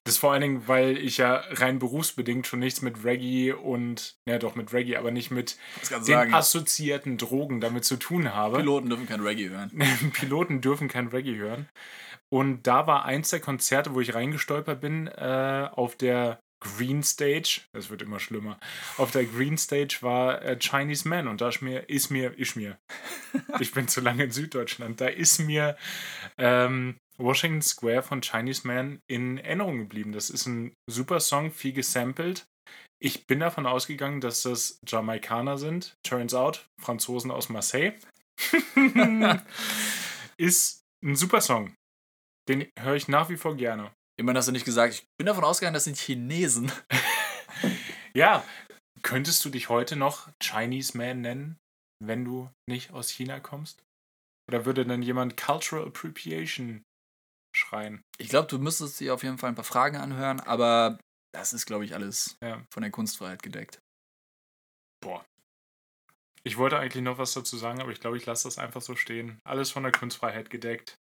Das vor allen Dingen, weil ich ja rein berufsbedingt schon nichts mit Reggae und, ja doch mit Reggae, aber nicht mit den sagen. assoziierten Drogen damit zu tun habe. Piloten dürfen kein Reggae hören. Piloten dürfen kein Reggae hören. Und da war eins der Konzerte, wo ich reingestolpert bin, äh, auf der Green Stage, das wird immer schlimmer, auf der Green Stage war äh, Chinese Man und da ist mir, ist mir, ist mir, ich bin zu lange in Süddeutschland, da ist mir ähm, Washington Square von Chinese Man in Erinnerung geblieben. Das ist ein super Song, viel gesampelt. Ich bin davon ausgegangen, dass das Jamaikaner sind. Turns out, Franzosen aus Marseille. ist ein super Song. Den höre ich nach wie vor gerne. Immerhin hast du nicht gesagt, ich bin davon ausgegangen, das sind Chinesen. Ja, könntest du dich heute noch Chinese Man nennen, wenn du nicht aus China kommst? Oder würde dann jemand Cultural Appropriation schreien? Ich glaube, du müsstest dir auf jeden Fall ein paar Fragen anhören, aber das ist, glaube ich, alles Ja. von der Kunstfreiheit gedeckt. Boah. Ich wollte eigentlich noch was dazu sagen, aber ich glaube, ich lasse das einfach so stehen. Alles von der Kunstfreiheit gedeckt.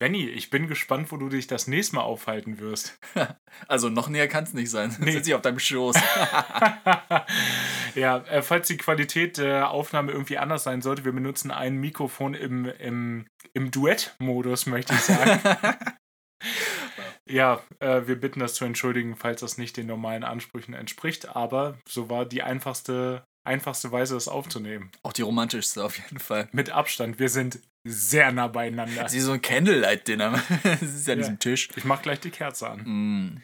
Benny, ich bin gespannt, wo du dich das nächste Mal aufhalten wirst. Also noch näher kann es nicht sein. Nee. Sitze ich auf deinem Schoß. ja, äh, falls die Qualität der Aufnahme irgendwie anders sein sollte, wir benutzen ein Mikrofon im, im, im Duett-Modus, möchte ich sagen. ja, äh, wir bitten das zu entschuldigen, falls das nicht den normalen Ansprüchen entspricht, aber so war die einfachste, einfachste Weise, das aufzunehmen. Auch die romantischste auf jeden Fall. Mit Abstand, wir sind sehr nah beieinander. Das ist so ein Candlelight-Dinner. Das ist ja an diesem Tisch. Ich mach gleich die Kerze an. Mm.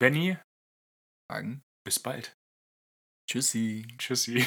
Benny, Fragen. bis bald. Tschüssi. Tschüssi.